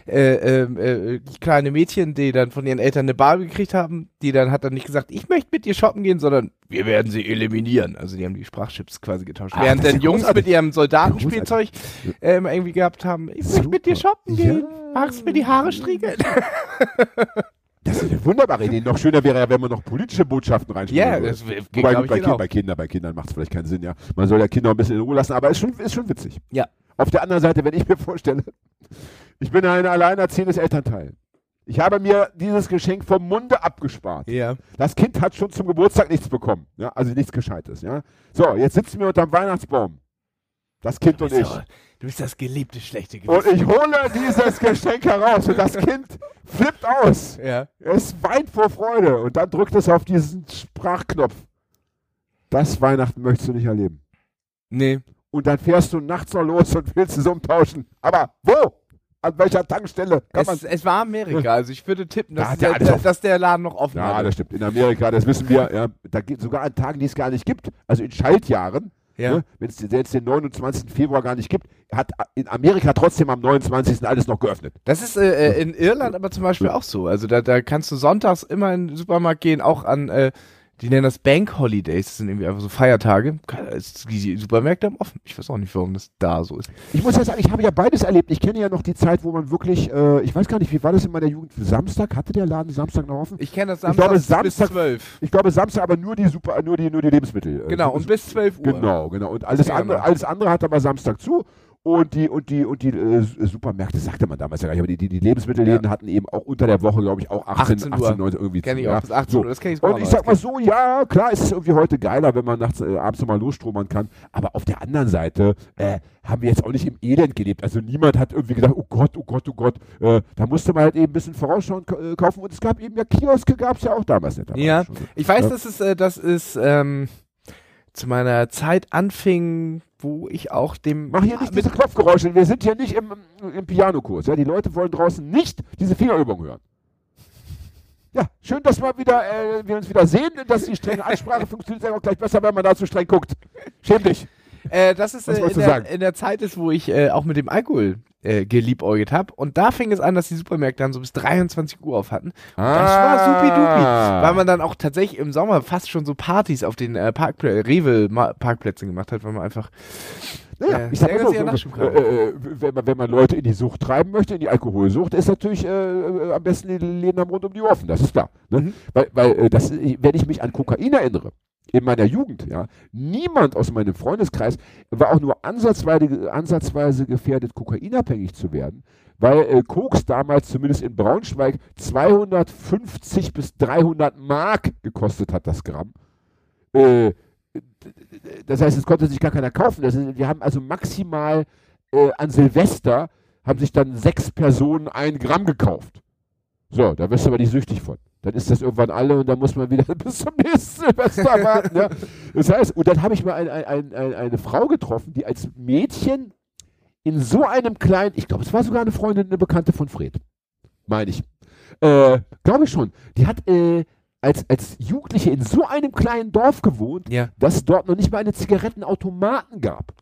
ja- äh, ähm, äh, die kleine Mädchen, die dann von ihren Eltern eine Barbie gekriegt haben, die dann hat dann nicht gesagt, ich möchte mit dir shoppen gehen, sondern wir werden sie eliminieren. Also die haben die Sprachchips quasi getauscht. Ach, Während dann Jungs großartig. mit ihrem Soldatenspielzeug ähm, irgendwie gehabt haben, ich möchte mit dir shoppen gehen. Ja. Magst du mir die Haare striegeln? *laughs* Das ist eine wunderbare Idee. Noch schöner wäre ja, wenn man noch politische Botschaften reinschreiben Ja, würde. das geht, Wobei, ich, bei, kind, bei, Kindern, bei Kindern macht es vielleicht keinen Sinn, ja. Man soll ja Kinder ein bisschen in Ruhe lassen, aber ist schon, ist schon witzig. Ja. Auf der anderen Seite, wenn ich mir vorstelle, ich bin ein alleinerziehendes Elternteil. Ich habe mir dieses Geschenk vom Munde abgespart. Ja. Das Kind hat schon zum Geburtstag nichts bekommen. Ja? Also nichts Gescheites. Ja? So, jetzt sitzen wir unterm Weihnachtsbaum. Das Kind und ich. So, du bist das geliebte schlechte Und Gewissen. ich hole dieses Geschenk heraus und das Kind flippt aus. Ja. Es weint vor Freude und dann drückt es auf diesen Sprachknopf. Das Weihnachten möchtest du nicht erleben. Nee. Und dann fährst du nachts noch los und willst es umtauschen. Aber wo? An welcher Tankstelle? Kann man Es, es war Amerika, also ich würde tippen, Da dass, hat der dass der Laden noch offen ja, hat. das stimmt. In Amerika, das wissen wir. Ja, da geht sogar an Tagen, die es gar nicht gibt. Also in Schaltjahren, Ja. ne, wenn es jetzt den 29. Februar gar nicht gibt, hat in Amerika trotzdem am 29. alles noch geöffnet. Das ist äh, äh, in Irland aber zum Beispiel auch so. Also da, da kannst du sonntags immer in den Supermarkt gehen, auch an, äh, die nennen das Bank Holidays, das sind irgendwie einfach so Feiertage. Die Supermärkte haben offen. Ich weiß auch nicht, warum das da so ist. Ich muss ja sagen, ich habe ja beides erlebt. Ich kenne ja noch die Zeit, wo man wirklich, äh, ich weiß gar nicht, wie war das in meiner Jugend? Samstag hatte der Laden Samstag noch offen? Ich kenne das Ich glaube, Samstag bis Samstag- 12. Ich glaube Samstag, aber nur die Super, nur die, nur die Lebensmittel. äh, Genau, und bis 12 Uhr. Genau, genau. Und alles andere, genau. alles andere hat aber Samstag zu. Und die, und die, und die äh, Supermärkte, sagte man damals ja gar nicht, aber die, die, die Lebensmittelläden Ja. hatten eben auch unter der Woche, glaube ich, auch 18, 18 18, Uhr. 19 irgendwie Kenn ich ja. auch bis 18 so. Uhr, das kenn ich Und ich sag mal so, ja, klar, ist es irgendwie heute geiler, wenn man nachts, äh, abends nochmal losstromern kann, aber auf der anderen Seite äh, haben wir jetzt auch nicht im Elend gelebt. Also niemand hat irgendwie gedacht, oh Gott, oh Gott, oh Gott, äh, da musste man halt eben ein bisschen vorausschauen äh, kaufen und es gab eben ja Kioske, gab es ja auch damals nicht. Ja, Schon. ich weiß, dass es, äh, das ist ähm, zu meiner Zeit anfing, wo ich auch dem Mach hier nicht diese Klopfgeräusche, wir sind hier nicht im, im Pianokurs. Ja? Die Leute wollen draußen nicht diese Fingerübung hören. Ja, schön, dass wir, wieder, äh, wir uns wieder sehen, dass die strenge Ansprache funktioniert ja auch gleich besser, wenn man dazu streng guckt. Schäm dich. Äh, das ist äh, in, der, in der Zeit ist, wo ich äh, auch mit dem Alkohol äh, geliebäugelt habe. Und da fing es an, dass die Supermärkte dann so bis 23 Uhr auf hatten. Das war supidupi. Weil man dann auch tatsächlich im Sommer fast schon so Partys auf den äh, Parkplä Rewe-Parkplätzen gemacht hat, weil man einfach Naja, äh, ich sag sehr mal so, äh, äh, wenn, man, wenn man Leute in die Sucht treiben möchte, in die Alkoholsucht, ist natürlich äh, äh, am besten die Läden haben rund um die Uhr offen, das ist klar. Ne? Mhm. Weil, weil äh, das, wenn ich mich an Kokain erinnere, in meiner Jugend, ja, niemand aus meinem Freundeskreis war auch nur ansatzweise, ansatzweise gefährdet, kokainabhängig zu werden, weil äh, Koks damals zumindest in Braunschweig 250 bis 300 Mark gekostet hat, das Gramm. Äh, das heißt, es konnte sich gar keiner kaufen. Das ist, wir haben also maximal äh, an Silvester haben sich dann sechs Personen ein Gramm gekauft. So, da wirst du aber nicht süchtig von. Dann ist das irgendwann alle und dann muss man wieder *laughs* bis zum nächsten Silvester warten. Ja. Das heißt, und dann habe ich mal ein, ein, ein, ein, eine Frau getroffen, die als Mädchen in so einem kleinen, ich glaube, es war sogar eine Freundin, eine Bekannte von Fred, meine ich. Äh, glaube ich schon. Die hat äh, als, als Jugendliche in so einem kleinen Dorf gewohnt, Ja. dass es dort noch nicht mal einen Zigarettenautomaten gab.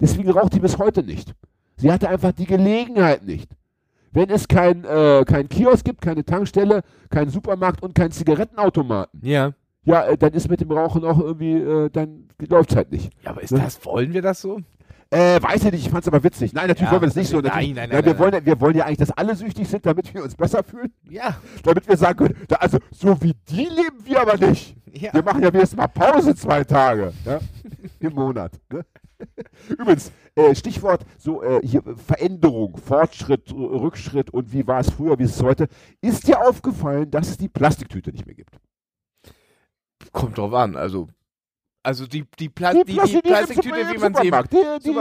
Deswegen raucht die bis heute nicht. Sie hatte einfach die Gelegenheit nicht. Wenn es kein, äh, kein Kiosk gibt, keine Tankstelle, keinen Supermarkt und keinen Zigarettenautomaten, Ja. ja, äh, dann ist mit dem Rauchen auch irgendwie, äh, dann läuft es halt nicht. Ja, aber ist Ne? das, wollen wir das so? Äh, weiß ich nicht, ich fand's aber witzig. Nein, natürlich Ja, wollen wir das nicht so. nein, nein, nein, nein, wir, nein, wollen, ja- wir wollen ja eigentlich, dass alle süchtig sind, damit wir uns besser fühlen. Ja. Damit wir sagen können, da, also so wie die leben wir aber nicht. Ja. Wir machen ja wenigstens mal Pause zwei Tage ja? *laughs* im Monat. Ne? *laughs* Übrigens, äh, Stichwort so äh, hier Veränderung, Fortschritt, äh, Rückschritt und wie war es früher, wie ist es heute. Ist dir aufgefallen, dass es die Plastiktüte nicht mehr gibt? Kommt drauf an, also. Also die, die, Pla Die, die, die, Plastik- die Plastiktüte, wie man sie im,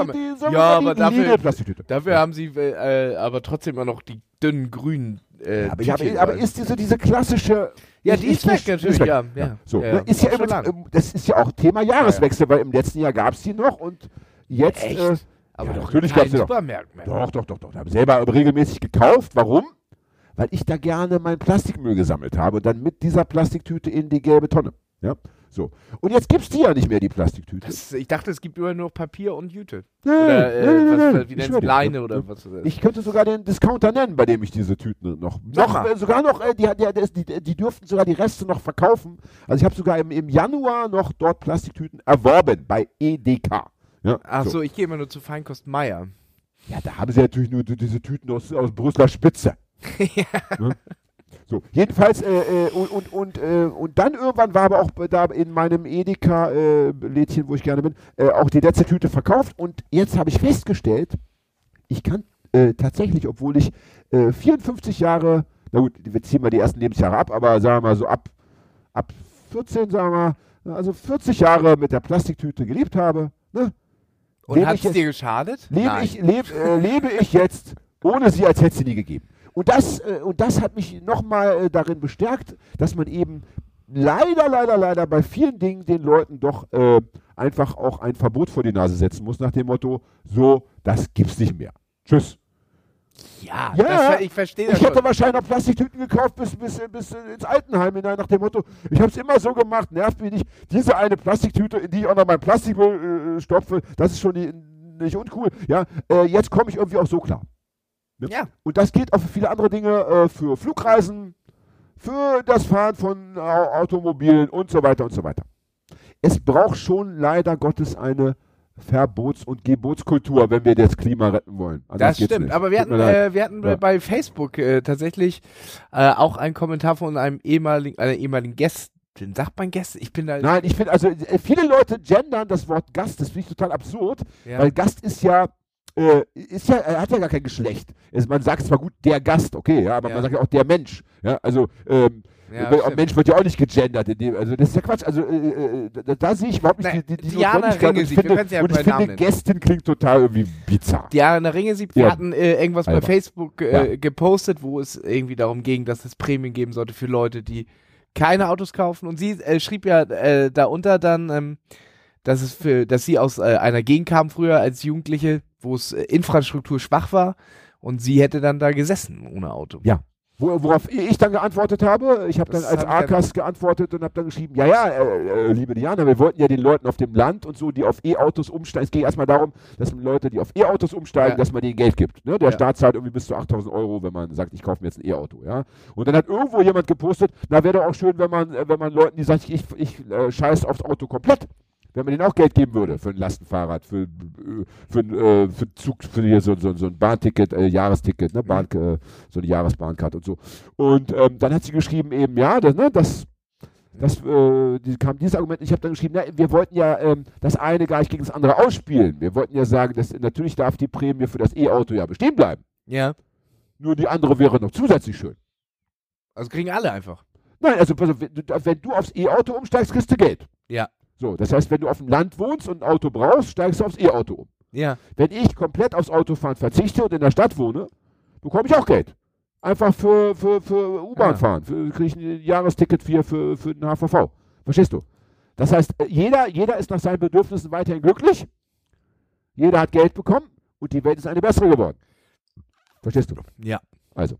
wir Ja, aber dafür-. Dafür haben sie äh, aber trotzdem immer noch die dünnen grünen äh, Aber, ja, aber, aber ist diese, diese klassische. Ja, die ist ich- weg die natürlich, weg. ja, ja. So, Ja, ne, ist ja lange. ähm, das ist ja auch Thema Jahreswechsel, weil im letzten Jahr gab es die noch und jetzt. Echt? Äh, aber ja, doch natürlich kein gab's die noch. Doch, doch, doch, doch. Ich habe selber regelmäßig gekauft. Warum? Weil ich da gerne meinen Plastikmüll gesammelt habe und dann mit dieser Plastiktüte in die gelbe Tonne. Ja, so. Und jetzt gibt es die ja nicht mehr, die Plastiktüte. Das, ich dachte, es gibt immer nur Papier und Jüte. Nein, Oder äh, nein, nein, was, nein. wie dir. Leine oder was? Ich könnte sogar den Discounter nennen, bei dem ich diese Tüten noch. Noch äh, sogar noch, äh, die, die, die, die dürften sogar die Reste noch verkaufen. Also ich habe sogar im, im Januar noch dort Plastiktüten erworben bei EDK. Ja, Ach so, ich gehe immer nur zu Feinkost Meier. Ja, da haben sie natürlich nur die- diese Tüten aus, aus Brüsseler Spitze. *laughs* Ne? So, jedenfalls, äh, äh, und, und, und, äh, und dann irgendwann war aber auch da in meinem Edeka-Lädchen, wo ich gerne bin, äh, auch die letzte Tüte verkauft. Und jetzt habe ich festgestellt, ich kann äh, tatsächlich, obwohl ich äh, 54 Jahre, na gut, wir ziehen mal die ersten Lebensjahre ab, aber sagen wir mal so ab, ab 14, sagen wir mal, also 40 Jahre mit der Plastiktüte gelebt habe, ne? Und hat ich es dir geschadet? lebe Nein. ich, leb, äh, lebe ich jetzt, ohne sie, als hätte sie nie gegeben. Und das, äh, und das hat mich nochmal äh, darin bestärkt, dass man eben leider, leider, leider bei vielen Dingen den Leuten doch äh, einfach auch ein Verbot vor die Nase setzen muss, nach dem Motto, so, das gibt's nicht mehr. Tschüss. ja, Ja, das, ich verstehe das Ich hätte wahrscheinlich noch Plastiktüten gekauft bis, bis, bis ins Altenheim hinein, nach dem Motto, ich habe es immer so gemacht, nervt mich nicht. Diese eine Plastiktüte, in die ich auch noch mein Plastikmüll äh, stopfe, das ist schon die, nicht uncool. Ja, äh, jetzt komme ich irgendwie auch so klar. Ne? Ja. Und das geht auch für viele andere Dinge, äh, für Flugreisen, für das Fahren von Au Automobilen und so weiter und so weiter. Es braucht schon leider Gottes eine Verbots- und Gebotskultur, wenn wir das Klima retten wollen. Anders Das stimmt, nicht. aber wir hatten, äh, wir hatten Ja. bei Facebook äh, tatsächlich äh, auch einen Kommentar von einem ehemaligen, einer ehemaligen Gästin. Sagt man Gäste? Ich bin da. Nein, ich finde, also äh, viele Leute gendern das Wort Gast, das finde ich total absurd, Ja. weil Gast ist ja äh, ist ja, er hat ja gar kein Geschlecht. Es, man sagt zwar gut, der Gast, okay, ja, aber Ja. man sagt ja auch der Mensch. Ja, also ähm, Ja, stimmt. Mensch wird ja auch nicht gegendert. In dem, also das ist ja Quatsch. Also äh, äh, da, da sehe ich überhaupt nicht Nein, die, die, die Diana Notwendigkeit. Und ich finde, können sie ja und ich bei finde. Gästin klingt total irgendwie bizarr. Diana Ringesieb, wir hatten äh, irgendwas bei Albern. Facebook äh, gepostet, wo es irgendwie darum ging, dass es Prämien geben sollte für Leute, die keine Autos kaufen. Und sie äh, schrieb ja äh, darunter dann, ähm, dass es für, dass sie aus äh, einer Gegend kam früher als Jugendliche, wo es äh, Infrastruktur schwach war und sie hätte dann da gesessen ohne Auto. Ja. Wo, worauf ich dann geantwortet habe, ich habe dann als AKAS geantwortet und habe dann geschrieben, ja, ja, äh, äh, liebe Diana, wir wollten ja den Leuten auf dem Land und so, die auf E-Autos umsteigen, es ging erstmal darum, dass man Leute, die auf E-Autos umsteigen, Ja. dass man denen Geld gibt. Ne? Der Ja. Staat zahlt irgendwie bis zu 8000 Euro, wenn man sagt, ich kaufe mir jetzt ein E-Auto. Ja? Und dann hat irgendwo jemand gepostet, na wäre doch auch schön, wenn man, äh, wenn man Leuten, die sagen, ich, ich äh, scheiß aufs Auto komplett, wenn man denen auch Geld geben würde für ein Lastenfahrrad, für, für, äh, für einen Zug, für hier so, so, so ein Bahnticket, äh, Jahresticket, ne? Bahn, äh, so eine Jahresbahncard und so. Und ähm, dann hat sie geschrieben eben, ja, das, ne, das, das äh, die, kam dieses Argument, ich habe dann geschrieben, na, wir wollten ja ähm, das eine gar nicht gegen das andere ausspielen. Wir wollten ja sagen, dass natürlich darf die Prämie für das E-Auto ja bestehen bleiben. Ja. Nur die andere wäre noch zusätzlich schön. Also kriegen alle einfach. Nein, also auf, wenn du aufs E-Auto umsteigst, kriegst du Geld. Ja. So, das heißt, wenn du auf dem Land wohnst und ein Auto brauchst, steigst du aufs E-Auto um. Ja. Wenn ich komplett aufs Autofahren verzichte und in der Stadt wohne, bekomme ich auch Geld. Einfach für, für, für U-Bahn Ah. fahren. Für, kriege ich ein Jahresticket für, für, für den HVV. Verstehst du? Das heißt, äh, jeder, jeder ist nach seinen Bedürfnissen weiterhin glücklich. Jeder hat Geld bekommen und die Welt ist eine bessere geworden. Verstehst du? Ja. Also?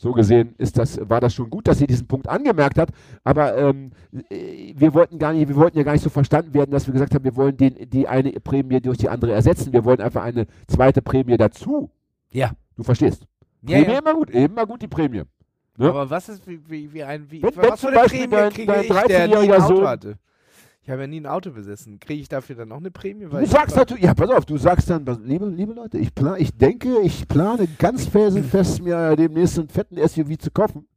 So gesehen ist das, war das schon gut, dass sie diesen Punkt angemerkt hat. Aber ähm, äh, wir wollten gar nicht, wir wollten ja gar nicht so verstanden werden, dass wir gesagt haben, wir wollen den, die eine Prämie durch die andere ersetzen. Wir wollen einfach eine zweite Prämie dazu. Ja. Du verstehst? Ja, Prämie ja. immer gut, immer gut die Prämie. Ne? Aber was ist wie, wie, wie ein wie Wenn- für wenn was zum für eine Beispiel Prämie dein- dein ich, der nie 13-jähriger ein Auto Sohn- hatte? Ich habe ja nie ein Auto besessen. Kriege ich dafür dann noch eine Prämie? Du sagst natürlich, ja, pass auf, du sagst dann, liebe, liebe Leute, ich, plan, ich denke, ich plane ganz felsenfest, mir demnächst einen fetten SUV zu kaufen.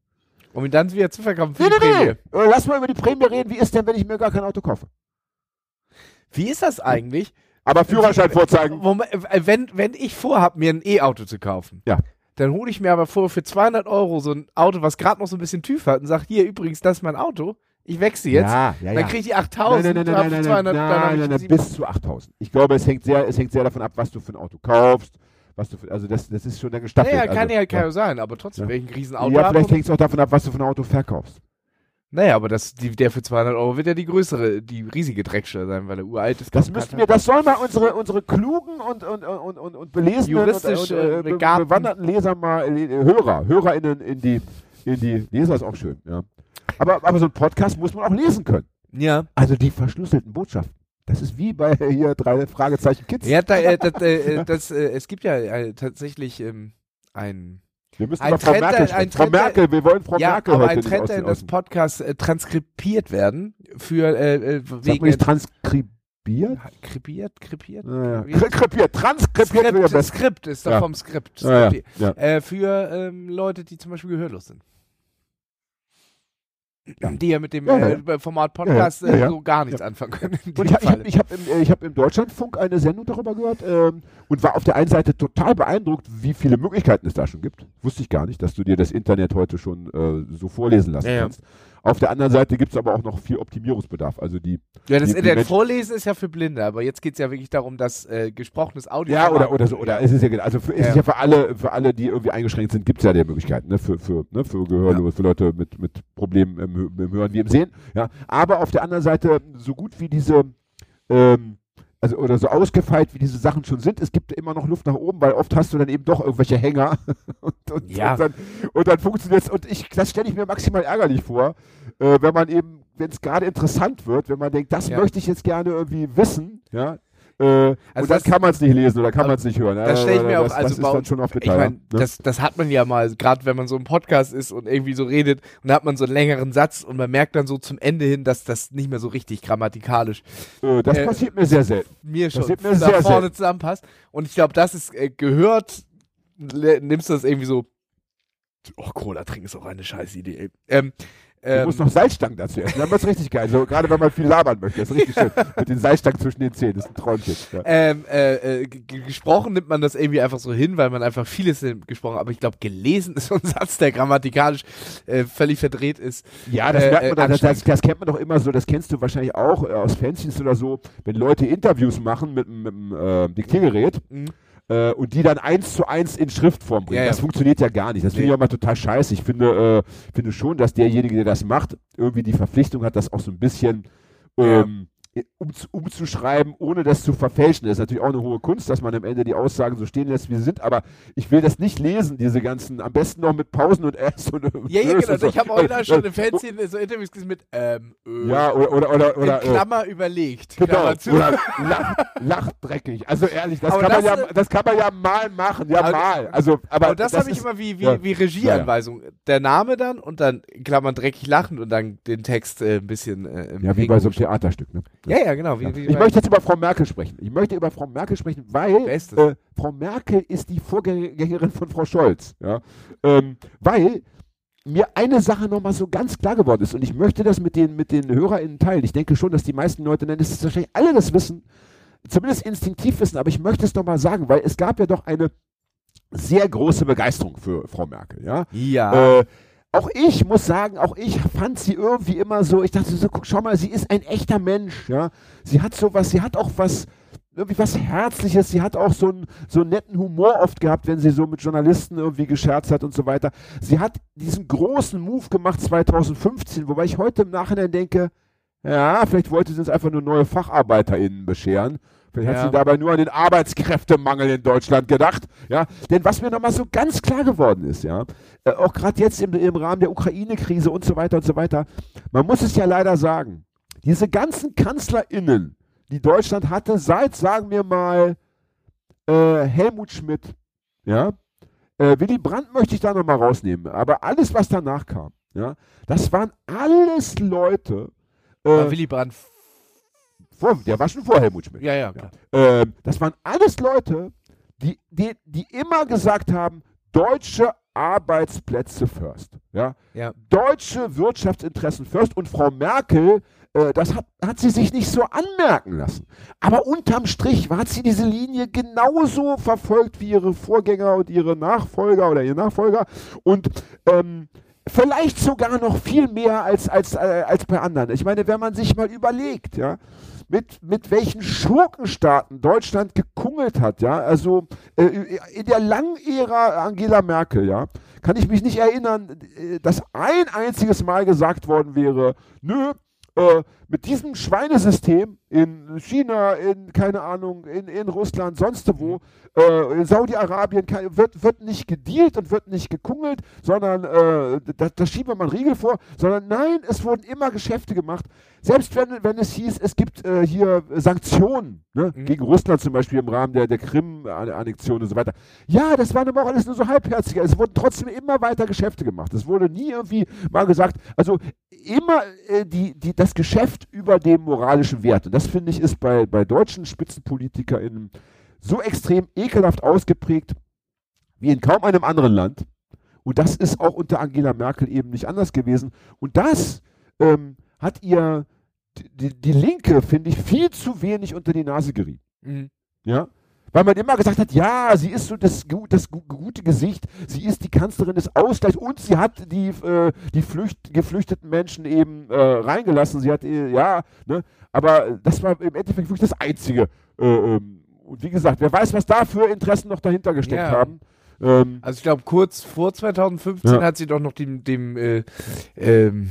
um ihn dann wieder zu verkaufen für Nee, die nee, Prämie. nee. Äh, Lass mal über die Prämie reden. Wie ist denn, wenn ich mir gar kein Auto kaufe? Wie ist das eigentlich? Aber Führerschein vorzeigen. Moment, äh, wenn, wenn ich vorhab, mir ein E-Auto zu kaufen, Ja. dann hole ich mir aber vor für 200 Euro so ein Auto, was gerade noch so ein bisschen TÜV hat und sag, hier übrigens, das ist mein Auto, ich wechsle jetzt. Ja, ja, Dann ja. kriege ich die Nein, 8000, nein, nein, nein, nein, nein, 200, nein, dann nein, ich nein, bis zu 8000. Ich glaube, es hängt sehr, es hängt sehr davon ab, was du für ein Auto kaufst, was du für, also das, das ist schon dann gestaffelt. Naja, kann also, ja, kann ja. sein, aber trotzdem, Ja. ein Riesenauto Ja, vielleicht hängt es auch davon ab, was du für ein Auto verkaufst. Naja, aber das, die, der für 200 Euro wird ja die größere, die riesige Dreckstelle sein, weil er uralt ist. Das müssten kann- wir, das sollen mal unsere, unsere klugen und, und, und, und, und belesenen Juristisch, und, und, äh, äh, be- bewanderten Leser mal, äh, Hörer, HörerInnen in die, in die, Leser ist auch schön, ja. Aber, aber so ein Podcast muss man auch lesen können. Ja. Also die verschlüsselten Botschaften. Das ist wie bei hier drei Fragezeichen Kids. Ja, da, äh, das, äh, äh, das, äh, es gibt ja äh, tatsächlich ähm, ein Wir müssen Ein über Frau Trend, Merkel ein sprechen. Frau Trend, der- Merkel, wir wollen Frau ja, Merkel aber heute ein nicht Trend, aus der den in das Außen. Podcast äh, transkribiert werden für äh, äh, Sag wegen mal nicht transkribiert? krepiert, krepiert, Naja. Krepiert, transkribiert Skript. Skript ist doch Ja. vom Skript. Ja, Skript. ja. Äh, für ähm, Leute, die zum Beispiel gehörlos sind. Die ja mit dem Ja, ja. Äh, Format Podcast Ja, ja. äh, Ja, so gar nichts anfangen können. Und ich habe ich hab, im, äh, ich hab im Deutschlandfunk eine Sendung darüber gehört ähm, und war auf der einen Seite total beeindruckt, wie viele Möglichkeiten es da schon gibt. Wusste ich gar nicht, dass du dir das Internet heute schon äh, so vorlesen lassen Ja, ja. kannst. Auf der anderen Seite gibt es aber auch noch viel Optimierungsbedarf. Also die, ja, das die- die Internet Menschen- vorlesen ist ja für Blinde, aber jetzt geht es ja wirklich darum, dass äh, gesprochenes Audio. ja, oder, oder so, oder es ist ja, genau- also für, es Ja. ist ja für alle, für alle, die irgendwie eingeschränkt sind, gibt es ja die Möglichkeiten, ne, für, für, ne, für Gehörlose, für Leute mit, mit Problemen im, im Hören wie im Sehen, ja. Aber auf der anderen Seite, so gut wie diese, ähm, also, oder so ausgefeilt, wie diese Sachen schon sind, es gibt immer noch Luft nach oben, weil oft hast du dann eben doch irgendwelche Hänger *laughs* und, und, Ja. und dann, und dann funktioniert es, und ich, das stelle ich mir maximal ärgerlich vor, äh, wenn man eben, wenn es gerade interessant wird, wenn man denkt, das Ja. möchte ich jetzt gerne irgendwie wissen, ja, äh, und dann das- kann man es nicht lesen oder kann man es nicht hören. Das stelle ich mir Äh, auch, das, also das ist dann schon oft Ich Detail. meine, ne? das, das hat man ja mal, gerade wenn man so im Podcast ist und irgendwie so redet und da hat man so einen längeren Satz und man merkt dann so zum Ende hin, dass das nicht mehr so richtig grammatikalisch äh, das äh, passiert mir sehr selten. mir schon sieht mir da sehr vorne selten. zusammenpasst. Und ich glaube, das ist äh, gehört, nimmst du das irgendwie so, oh, Cola trinken ist auch eine scheiß Idee. Ähm, Du Ähm, musst noch Salzstangen dazu essen. Dann wird es richtig geil. So, gerade wenn man viel labern möchte. Das ist richtig schön. *laughs* Mit den Salzstangen zwischen den Zähnen. Das ist ein Träumchen. Ja. ähm, äh, äh, gesprochen nimmt man das irgendwie einfach so hin, weil man einfach vieles äh, gesprochen hat. Aber ich glaube, gelesen ist so ein Satz, der grammatikalisch äh, völlig verdreht ist. Ja, das Äh, merkt äh, man, dann, das, das, das kennt man doch immer so, das kennst du wahrscheinlich auch äh, aus Fanzines oder so, wenn Leute Interviews machen mit, mit einem äh, Diktiergerät Mhm. Äh, und die dann eins zu eins in Schriftform bringen. Ja, ja. Das funktioniert ja gar nicht. Das finde ich auch mal total scheiße. Ich finde, äh, finde schon, dass derjenige, der das macht, irgendwie die Verpflichtung hat, das auch so ein bisschen Ja. ähm, um, umzuschreiben, ohne das zu verfälschen. Das ist natürlich auch eine hohe Kunst, dass man am Ende die Aussagen so stehen lässt, wie sie sind, aber ich will das nicht lesen, diese ganzen, am besten noch mit Pausen und S *laughs* und Ja, ja, genau. so. Ich habe original schon Äh, in Fanzine so Interviews gesehen mit ähm, äh, Ja, oder, oder, oder, oder in äh, Klammer überlegt. Genau, Klammer lach, lachdreckig. Also ehrlich, das Aber kann, man das, ja, äh, das kann man ja mal machen, ja Aber- mal. Also, aber, Aber das, habe ich immer wie, wie, ja. wie Regieanweisung. Der Name dann und dann in Klammern dreckig lachen und dann den Text äh, ein bisschen äh, Ja, wie bei so einem Theaterstück. Ne? Ja, ja, genau. Wie, wie Ich möchte jetzt über Frau Merkel sprechen. Ich möchte über Frau Merkel sprechen, weil äh, Frau Merkel ist die Vorgängerin von Frau Scholz. Ja? Ähm, weil mir eine Sache nochmal so ganz klar geworden ist und ich möchte das mit den, mit den HörerInnen teilen. Ich denke schon, dass die meisten Leute, das ist wahrscheinlich alle das wissen, zumindest instinktiv wissen, aber ich möchte es nochmal sagen, weil es gab ja doch eine sehr große Begeisterung für Frau Merkel. Ja? ja. Äh, auch ich muss sagen, auch ich fand sie irgendwie immer so, ich dachte so, guck, schau mal, sie ist ein echter Mensch, ja. Sie hat sowas, sie hat auch was, irgendwie was Herzliches, sie hat auch so einen, so einen netten Humor oft gehabt, wenn sie so mit Journalisten irgendwie gescherzt hat und so weiter. Sie hat diesen großen Move gemacht 2015, wobei ich heute im Nachhinein denke, ja, vielleicht wollte sie uns einfach nur neue FacharbeiterInnen bescheren. Vielleicht hat Ja. sie dabei nur an den Arbeitskräftemangel in Deutschland gedacht. Ja, denn was mir nochmal so ganz klar geworden ist, ja, äh, auch gerade jetzt im, im Rahmen der Ukraine-Krise und so weiter und so weiter, man muss es ja leider sagen, diese ganzen KanzlerInnen, die Deutschland hatte, seit, sagen wir mal, äh, Helmut Schmidt, ja, äh, Willy Brandt möchte ich da nochmal rausnehmen, aber alles, was danach kam, ja, das waren alles Leute, äh, Willy Brandt. vor, der war schon vor Helmut Schmidt. Ja, ja, klar. Ähm, das waren alles Leute, die, die, die immer gesagt haben, deutsche Arbeitsplätze first. Ja? Ja. Deutsche Wirtschaftsinteressen first. Und Frau Merkel, äh, das hat, hat sie sich nicht so anmerken lassen. Aber unterm Strich hat sie diese Linie genauso verfolgt wie ihre Vorgänger und ihre Nachfolger oder ihr Nachfolger. Und ähm, vielleicht sogar noch viel mehr als, als, äh, als bei anderen. Ich meine, wenn man sich mal überlegt, ja, mit, mit welchen Schurkenstaaten Deutschland gekungelt hat, ja, also äh, in der langen Ära Angela Merkel, ja, kann ich mich nicht erinnern, äh, dass ein einziges Mal gesagt worden wäre, nö, äh, mit diesem Schweinesystem in China, in, keine Ahnung, in, in Russland, sonst wo, äh, in Saudi-Arabien wird, wird nicht gedealt und wird nicht gekungelt, sondern äh, da, da schieben wir mal einen Riegel vor, sondern nein, es wurden immer Geschäfte gemacht. Selbst wenn, wenn es hieß, es gibt äh, hier Sanktionen ne, Mhm. gegen Russland zum Beispiel im Rahmen der, der Krim-Annexion und so weiter. Ja, das waren aber auch alles nur so halbherzige. Es wurden trotzdem immer weiter Geschäfte gemacht. Es wurde nie irgendwie mal gesagt, also immer äh, die, die, das Geschäft über dem moralischen Wert. Und das finde ich ist bei, bei deutschen SpitzenpolitikerInnen so extrem ekelhaft ausgeprägt wie in kaum einem anderen Land. Und das ist auch unter Angela Merkel eben nicht anders gewesen. Und das ähm, hat ihr die, die, die Linke, finde ich, viel zu wenig unter die Nase gerieben. Mhm. Ja? Weil man immer gesagt hat, ja, sie ist so das, das gu- gute Gesicht, sie ist die Kanzlerin des Ausgleichs und sie hat die, äh, die Flücht, geflüchteten Menschen eben äh, reingelassen. Sie hat, äh, ja, ne? aber das war im Endeffekt wirklich das Einzige. Äh, ähm, und wie gesagt, wer weiß, was da für Interessen noch dahinter gesteckt Ja. haben. Ähm, Also ich glaube, kurz vor 2015 Ja. hat sie doch noch dem, dem äh, ähm,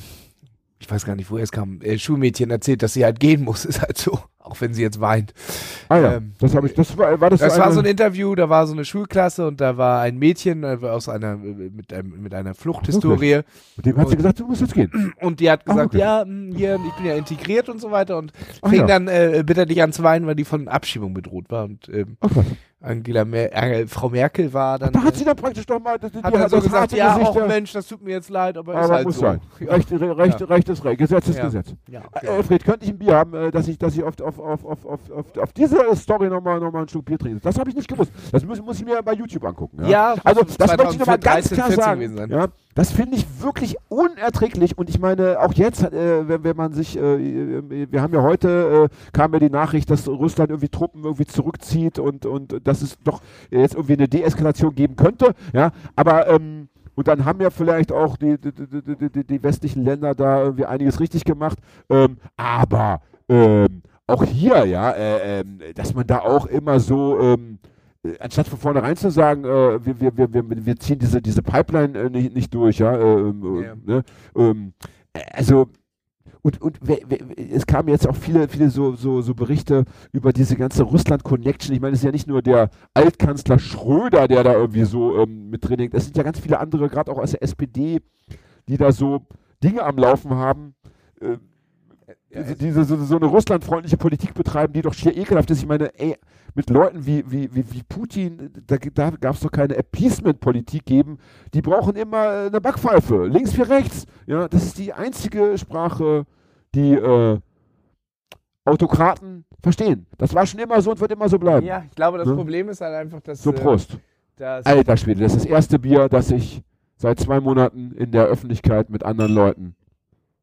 ich weiß gar nicht, woher es kam, äh, Schulmädchen erzählt, dass sie halt gehen muss. *laughs* Ist halt so, auch wenn sie jetzt weint. ah ja, ähm, das habe ich, das war, war das, Das so war so ein Interview, da war so eine Schulklasse und da war ein Mädchen äh, aus einer mit, einem, mit einer Fluchthistorie mit dem hat sie gesagt, du musst jetzt gehen. *clears throat* und die hat Ah, gesagt, okay. ja, mh, hier, ich bin ja integriert und so weiter und Ah, fing ja. dann äh, bitterlich an zu weinen, weil die von Abschiebung bedroht war und ähm, Ach was. Angela Mer äh, Frau Merkel war dann Da hat äh, sie dann praktisch doch mal das, hat die, so gesagt, ja, auch der- Mensch, das tut mir jetzt leid, aber, ist aber halt muss so. sein. Ja. Recht, Re- Recht, Ja. Recht ist Recht. Gesetz ist Ja. Gesetz. Ja, Äh, okay. Fred, könnte ich ein Bier haben, äh, dass ich, dass ich auf, auf, auf, auf, auf, auf, auf diese Story nochmal noch mal einen Schluck Bier trinke? Das habe ich nicht gewusst. Das muss, muss ich mir bei YouTube angucken. Ja, also muss das möchte ich nochmal 2013, ganz klar 14 sagen. Ja, das finde ich wirklich unerträglich. Und ich meine, auch jetzt, äh, wenn, wenn, man sich, äh, wir haben ja heute, äh, kam ja die Nachricht, dass Russland irgendwie Truppen irgendwie zurückzieht und, und dass es doch jetzt irgendwie eine Deeskalation geben könnte. Ja, aber ähm, und dann haben ja vielleicht auch die, die, die, die, westlichen Länder da irgendwie einiges richtig gemacht. Ähm, aber ähm, auch hier, ja, äh, ähm, dass man da auch immer so ähm, äh, anstatt von vornherein zu sagen, äh, wir, wir, wir, wir, ziehen diese, diese Pipeline äh, nicht, nicht durch, ja. Ähm, ja. Ne? Ähm, also und, und es kamen jetzt auch viele, viele so, so, so Berichte über diese ganze Russland-Connection. Ich meine, es ist ja nicht nur der Altkanzler Schröder, der da irgendwie so ähm, mit drin hängt. Es sind ja ganz viele andere, gerade auch aus der SPD, die da so Dinge am Laufen haben. Äh, ja, diese, so, so, eine russlandfreundliche Politik betreiben, die doch schier ekelhaft ist. Ich meine, ey, mit Leuten wie, wie, wie, wie Putin, da, da gab es doch keine Appeasement-Politik geben. Die brauchen immer äh, eine Backpfeife, links wie rechts. Ja, das ist die einzige Sprache, die äh, Autokraten verstehen. Das war schon immer so und wird immer so bleiben. Ja, ich glaube, das ne? Problem ist halt einfach, dass. So, äh, Prost. Äh, Alter Schwede, das ist das erste Bier, das ich seit zwei Monaten in der Öffentlichkeit mit anderen Leuten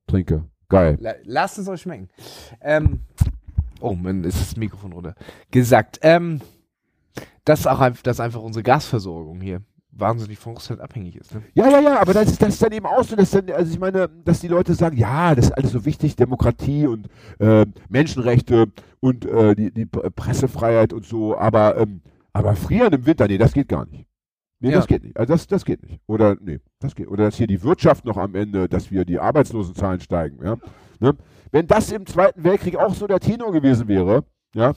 trinke. Geil. La lasst es euch schmecken. Ähm, oh, man, ist das Mikrofon runter. Gesagt. Ähm, dass auch einfach, dass einfach unsere Gasversorgung hier wahnsinnig von Russland abhängig ist. Ne? Ja, ja, ja, aber das ist, das ist dann eben auch so, dass dann, also ich meine, dass die Leute sagen, ja, das ist alles so wichtig, Demokratie und äh, Menschenrechte und äh, die, die Pressefreiheit und so, aber, ähm, aber frieren im Winter, nee, das geht gar nicht. Nee, ja. das geht nicht. Also das, das geht nicht. Oder nee, das geht. Oder dass hier die Wirtschaft noch am Ende, dass wir die Arbeitslosenzahlen steigen. Ja? Ne? Wenn das im Zweiten Weltkrieg auch so der Tenor gewesen wäre, ja,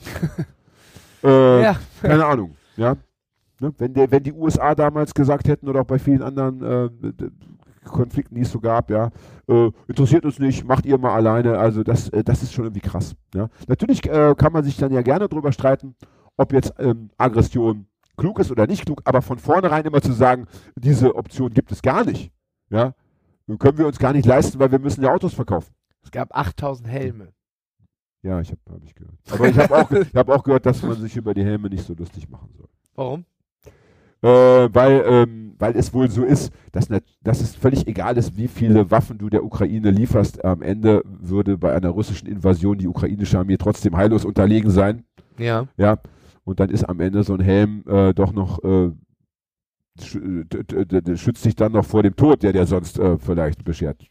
*laughs* äh, ja. keine Ahnung, ja. Ne? Wenn, der, wenn die USA damals gesagt hätten oder auch bei vielen anderen äh, Konflikten, die es so gab, ja, äh, interessiert uns nicht, macht ihr mal alleine. Also das, äh, das ist schon irgendwie krass. Ja? Natürlich äh, kann man sich dann ja gerne darüber streiten, ob jetzt ähm, Aggression klug ist oder nicht klug, aber von vornherein immer zu sagen, diese Option gibt es gar nicht, ja, können wir uns gar nicht leisten, weil wir müssen ja Autos verkaufen. Es gab 8000 Helme. Ja, ich habe hab ich gehört. Aber ich habe auch, hab auch gehört, dass man sich über die Helme nicht so lustig machen soll. Warum? Äh, weil, ähm, weil es wohl so ist, dass, ne, dass es völlig egal ist, wie viele Waffen du der Ukraine lieferst. Am Ende würde bei einer russischen Invasion die ukrainische Armee trotzdem heillos unterlegen sein. Ja. Ja und dann ist am Ende so ein Helm äh, doch noch äh, schützt dich dann noch vor dem Tod, der dir sonst äh, vielleicht beschert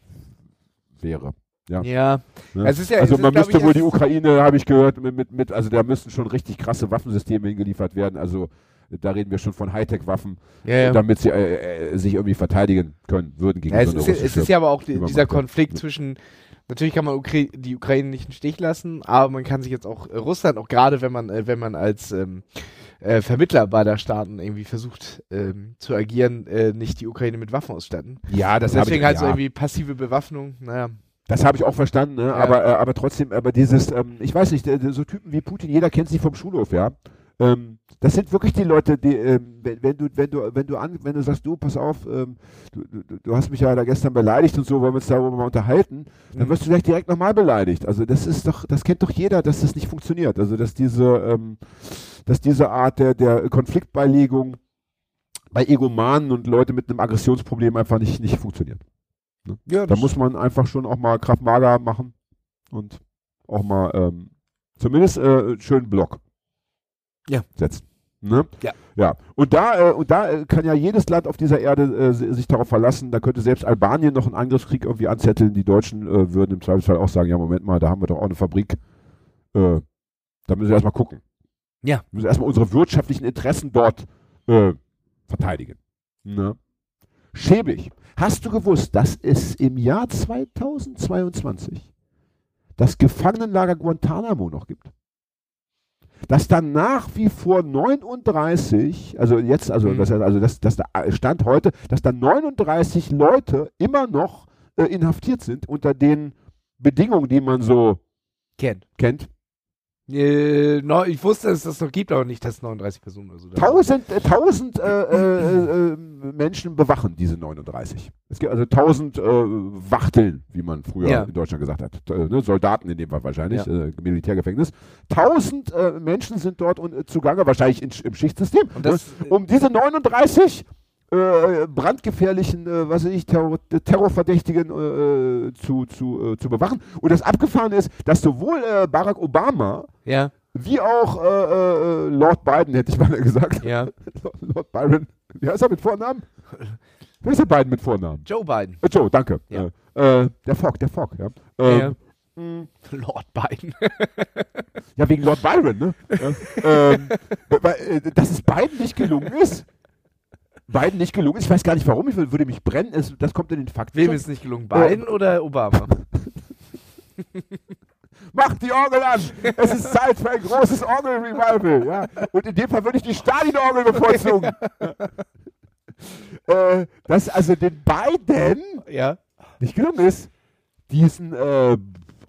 wäre. Ja. ja. Ne? ja also man ist, müsste wohl die Ukraine, habe ich gehört, mit, mit, mit, also da müssten schon richtig krasse Waffensysteme hingeliefert werden. Also da reden wir schon von Hightech-Waffen, ja, damit sie äh, äh, sich irgendwie verteidigen können würden gegen ja, so es, ist, es ist ja aber auch die, dieser Konflikt zwischen Natürlich kann man Ukra die Ukraine nicht im Stich lassen, aber man kann sich jetzt auch äh, Russland, auch gerade wenn man, äh, wenn man als ähm, äh, Vermittler beider Staaten irgendwie versucht ähm, zu agieren, äh, nicht die Ukraine mit Waffen ausstatten. Ja, das Deswegen ich, halt ja. so irgendwie passive Bewaffnung, naja. Das habe ich auch verstanden, ne? ja. aber, äh, aber trotzdem, aber dieses, ähm, ich weiß nicht, so Typen wie Putin, jeder kennt sie vom Schulhof, ja. Ähm, das sind wirklich die Leute, die, ähm, wenn, wenn, du, wenn du, wenn du an, wenn du sagst, du, pass auf, ähm, du, du, du, hast mich ja da gestern beleidigt und so, wollen wir uns darüber mal unterhalten, dann wirst du gleich direkt nochmal beleidigt. Also das ist doch, das kennt doch jeder, dass das nicht funktioniert. Also dass diese, ähm, dass diese Art der, der Konfliktbeilegung bei Egomanen und Leute mit einem Aggressionsproblem einfach nicht, nicht funktioniert. Ne? Ja, da muss man einfach schon auch mal Kraftmager machen und auch mal ähm, zumindest äh, schönen Block ja. setzen. Ne? Ja. ja. Und da, äh, und da äh, kann ja jedes Land auf dieser Erde äh, sich darauf verlassen. Da könnte selbst Albanien noch einen Angriffskrieg irgendwie anzetteln. Die Deutschen äh, würden im Zweifelsfall auch sagen: Ja, Moment mal, da haben wir doch auch eine Fabrik. Äh, da müssen wir erstmal gucken. Ja. Wir müssen erstmal unsere wirtschaftlichen Interessen dort verteidigen. Ne? Schäbig. Hast du gewusst, dass es im Jahr 2022 das Gefangenenlager Guantanamo noch gibt? Dass dann nach wie vor 39, also jetzt, also, mhm. das, also das, das Stand heute, dass dann 39 Leute immer noch äh, inhaftiert sind unter den Bedingungen, die man so kennt. kennt. Äh, no, ich wusste, dass es das noch gibt, aber nicht, dass 39 Personen oder so. Tausend, äh, tausend äh, äh, äh, Menschen bewachen diese 39. Es gibt also tausend äh, Wachteln, wie man früher ja. in Deutschland gesagt hat. Ne? Soldaten in dem Fall wahrscheinlich, ja. Militärgefängnis. Tausend Menschen sind dort und, zugange, wahrscheinlich in, im Schichtsystem. Das, um diese 39 äh, brandgefährlichen, äh, was weiß ich, Terror, Terrorverdächtigen äh, äh, zu, zu, äh, zu bewachen. Und das Abgefahren ist, dass sowohl äh, Barack Obama Ja, wie auch äh, äh, Lord Biden, hätte ich mal gesagt. ja. *laughs* Lord Byron. Wie heißt er mit Vornamen? Wer ist der Biden mit Vornamen? Joe Biden. Äh, Joe, danke. Ja. Äh, äh, der Fogg, der Fogg, ja. Ähm, ja. Lord Biden. Ja, wegen Lord Byron, ne? *laughs* ähm, weil, äh, dass es Biden nicht gelungen ist. Biden nicht gelungen ist. Ich weiß gar nicht warum. Ich würde mich brennen. Es, das kommt in den Fakten. Wem ist nicht gelungen? Biden oder Obama? *laughs* Mach die Orgel an! Es ist Zeit für ein großes Orgel-Revival. Ja? Und in dem Fall würde ich die Stadionorgel bevorzugen. *laughs* äh, dass also den beiden ja. nicht gelungen ist, diesen äh,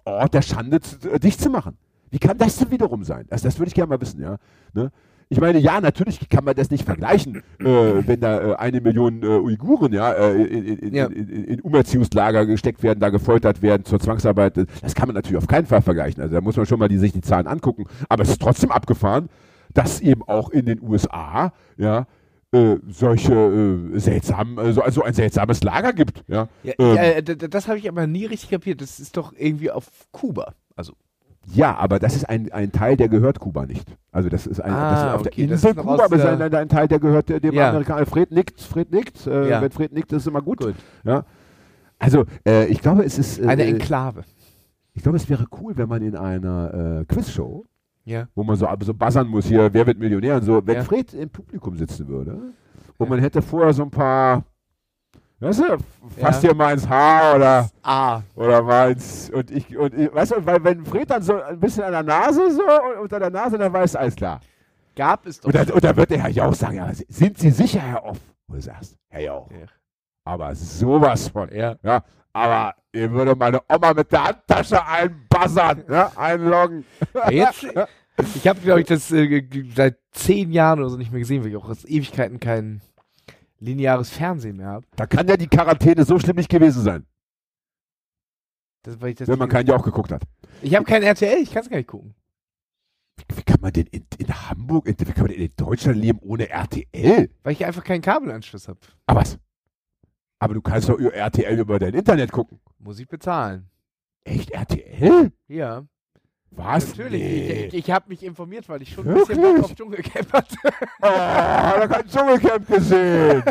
Ort der Schande zu, äh, dicht zu machen. Wie kann das denn wiederum sein? Also das würde ich gerne mal wissen, ja. Ne? Ich meine, ja, natürlich kann man das nicht vergleichen, äh, wenn da äh, eine Million äh, Uiguren ja, äh, in, in, Ja. in, in, Umerziehungslager gesteckt werden, da gefoltert werden zur Zwangsarbeit. Das kann man natürlich auf keinen Fall vergleichen. Also da muss man schon mal die, sich die Zahlen angucken. Aber es ist trotzdem abgefahren, dass eben auch in den USA ja, äh, solche äh, seltsamen, also, also ein seltsames Lager gibt. Ja. ja Ähm, äh, d- das habe ich aber nie richtig kapiert. Das ist doch irgendwie auf Kuba. Also, Ja, aber das ist ein, ein Teil, der gehört Kuba nicht. Also das ist, ein, Ah, das ist auf okay, der das Insel Kuba, aber ist ein, ein Teil, der gehört äh, dem Ja. Amerikaner. Fred nickt, Fred nickt. Äh, Ja. Wenn Fred nickt, ist immer gut. Gut. Ja. Also äh, ich glaube, es ist, äh, eine Enklave. ich glaube, es wäre cool, wenn man in einer äh, Quizshow, Ja. wo man so, so buzzern muss hier, wer wird Millionär und so, wenn. Fred im Publikum sitzen würde und man hätte vorher so ein paar, weißt du, fasst Ja. dir mal ins Haar oder Ah. oder meins. Und ich, und ich, weißt du, weil wenn Fred dann so ein bisschen an der Nase so unter der Nase, dann weiß alles klar. Gab es doch. Und dann, und dann wird der Herr Jauch sagen, ja, sind Sie sicher, Herr Off? Und du sagst, Herr Jauch, Ja. aber sowas von. Ja. Ja, aber ihr würde meine Oma mit der Handtasche einbuzzern, ja, einloggen. Jetzt, ich habe, glaube ich, das äh, seit zehn Jahren oder so nicht mehr gesehen, weil ich auch aus Ewigkeiten kein lineares Fernsehen mehr habe. Da kann ja die Quarantäne so schlimm nicht gewesen sein, Das, weil ich das wenn man keinen Jauch geguckt hat. ich habe kein RTL, ich kann es gar nicht gucken. Wie, wie kann man denn in, in Hamburg, in, wie kann man denn in Deutschland leben ohne RTL? Weil ich einfach keinen Kabelanschluss habe. Aber was? Aber du kannst doch über RTL über dein Internet gucken. Muss ich bezahlen. Echt RTL? Ja, Was? natürlich. Nee. Ich, ich, ich habe mich informiert, weil ich schon ein bisschen Bock auf Dschungelcamp hatte. Oh, da kein Dschungelcamp gesehen.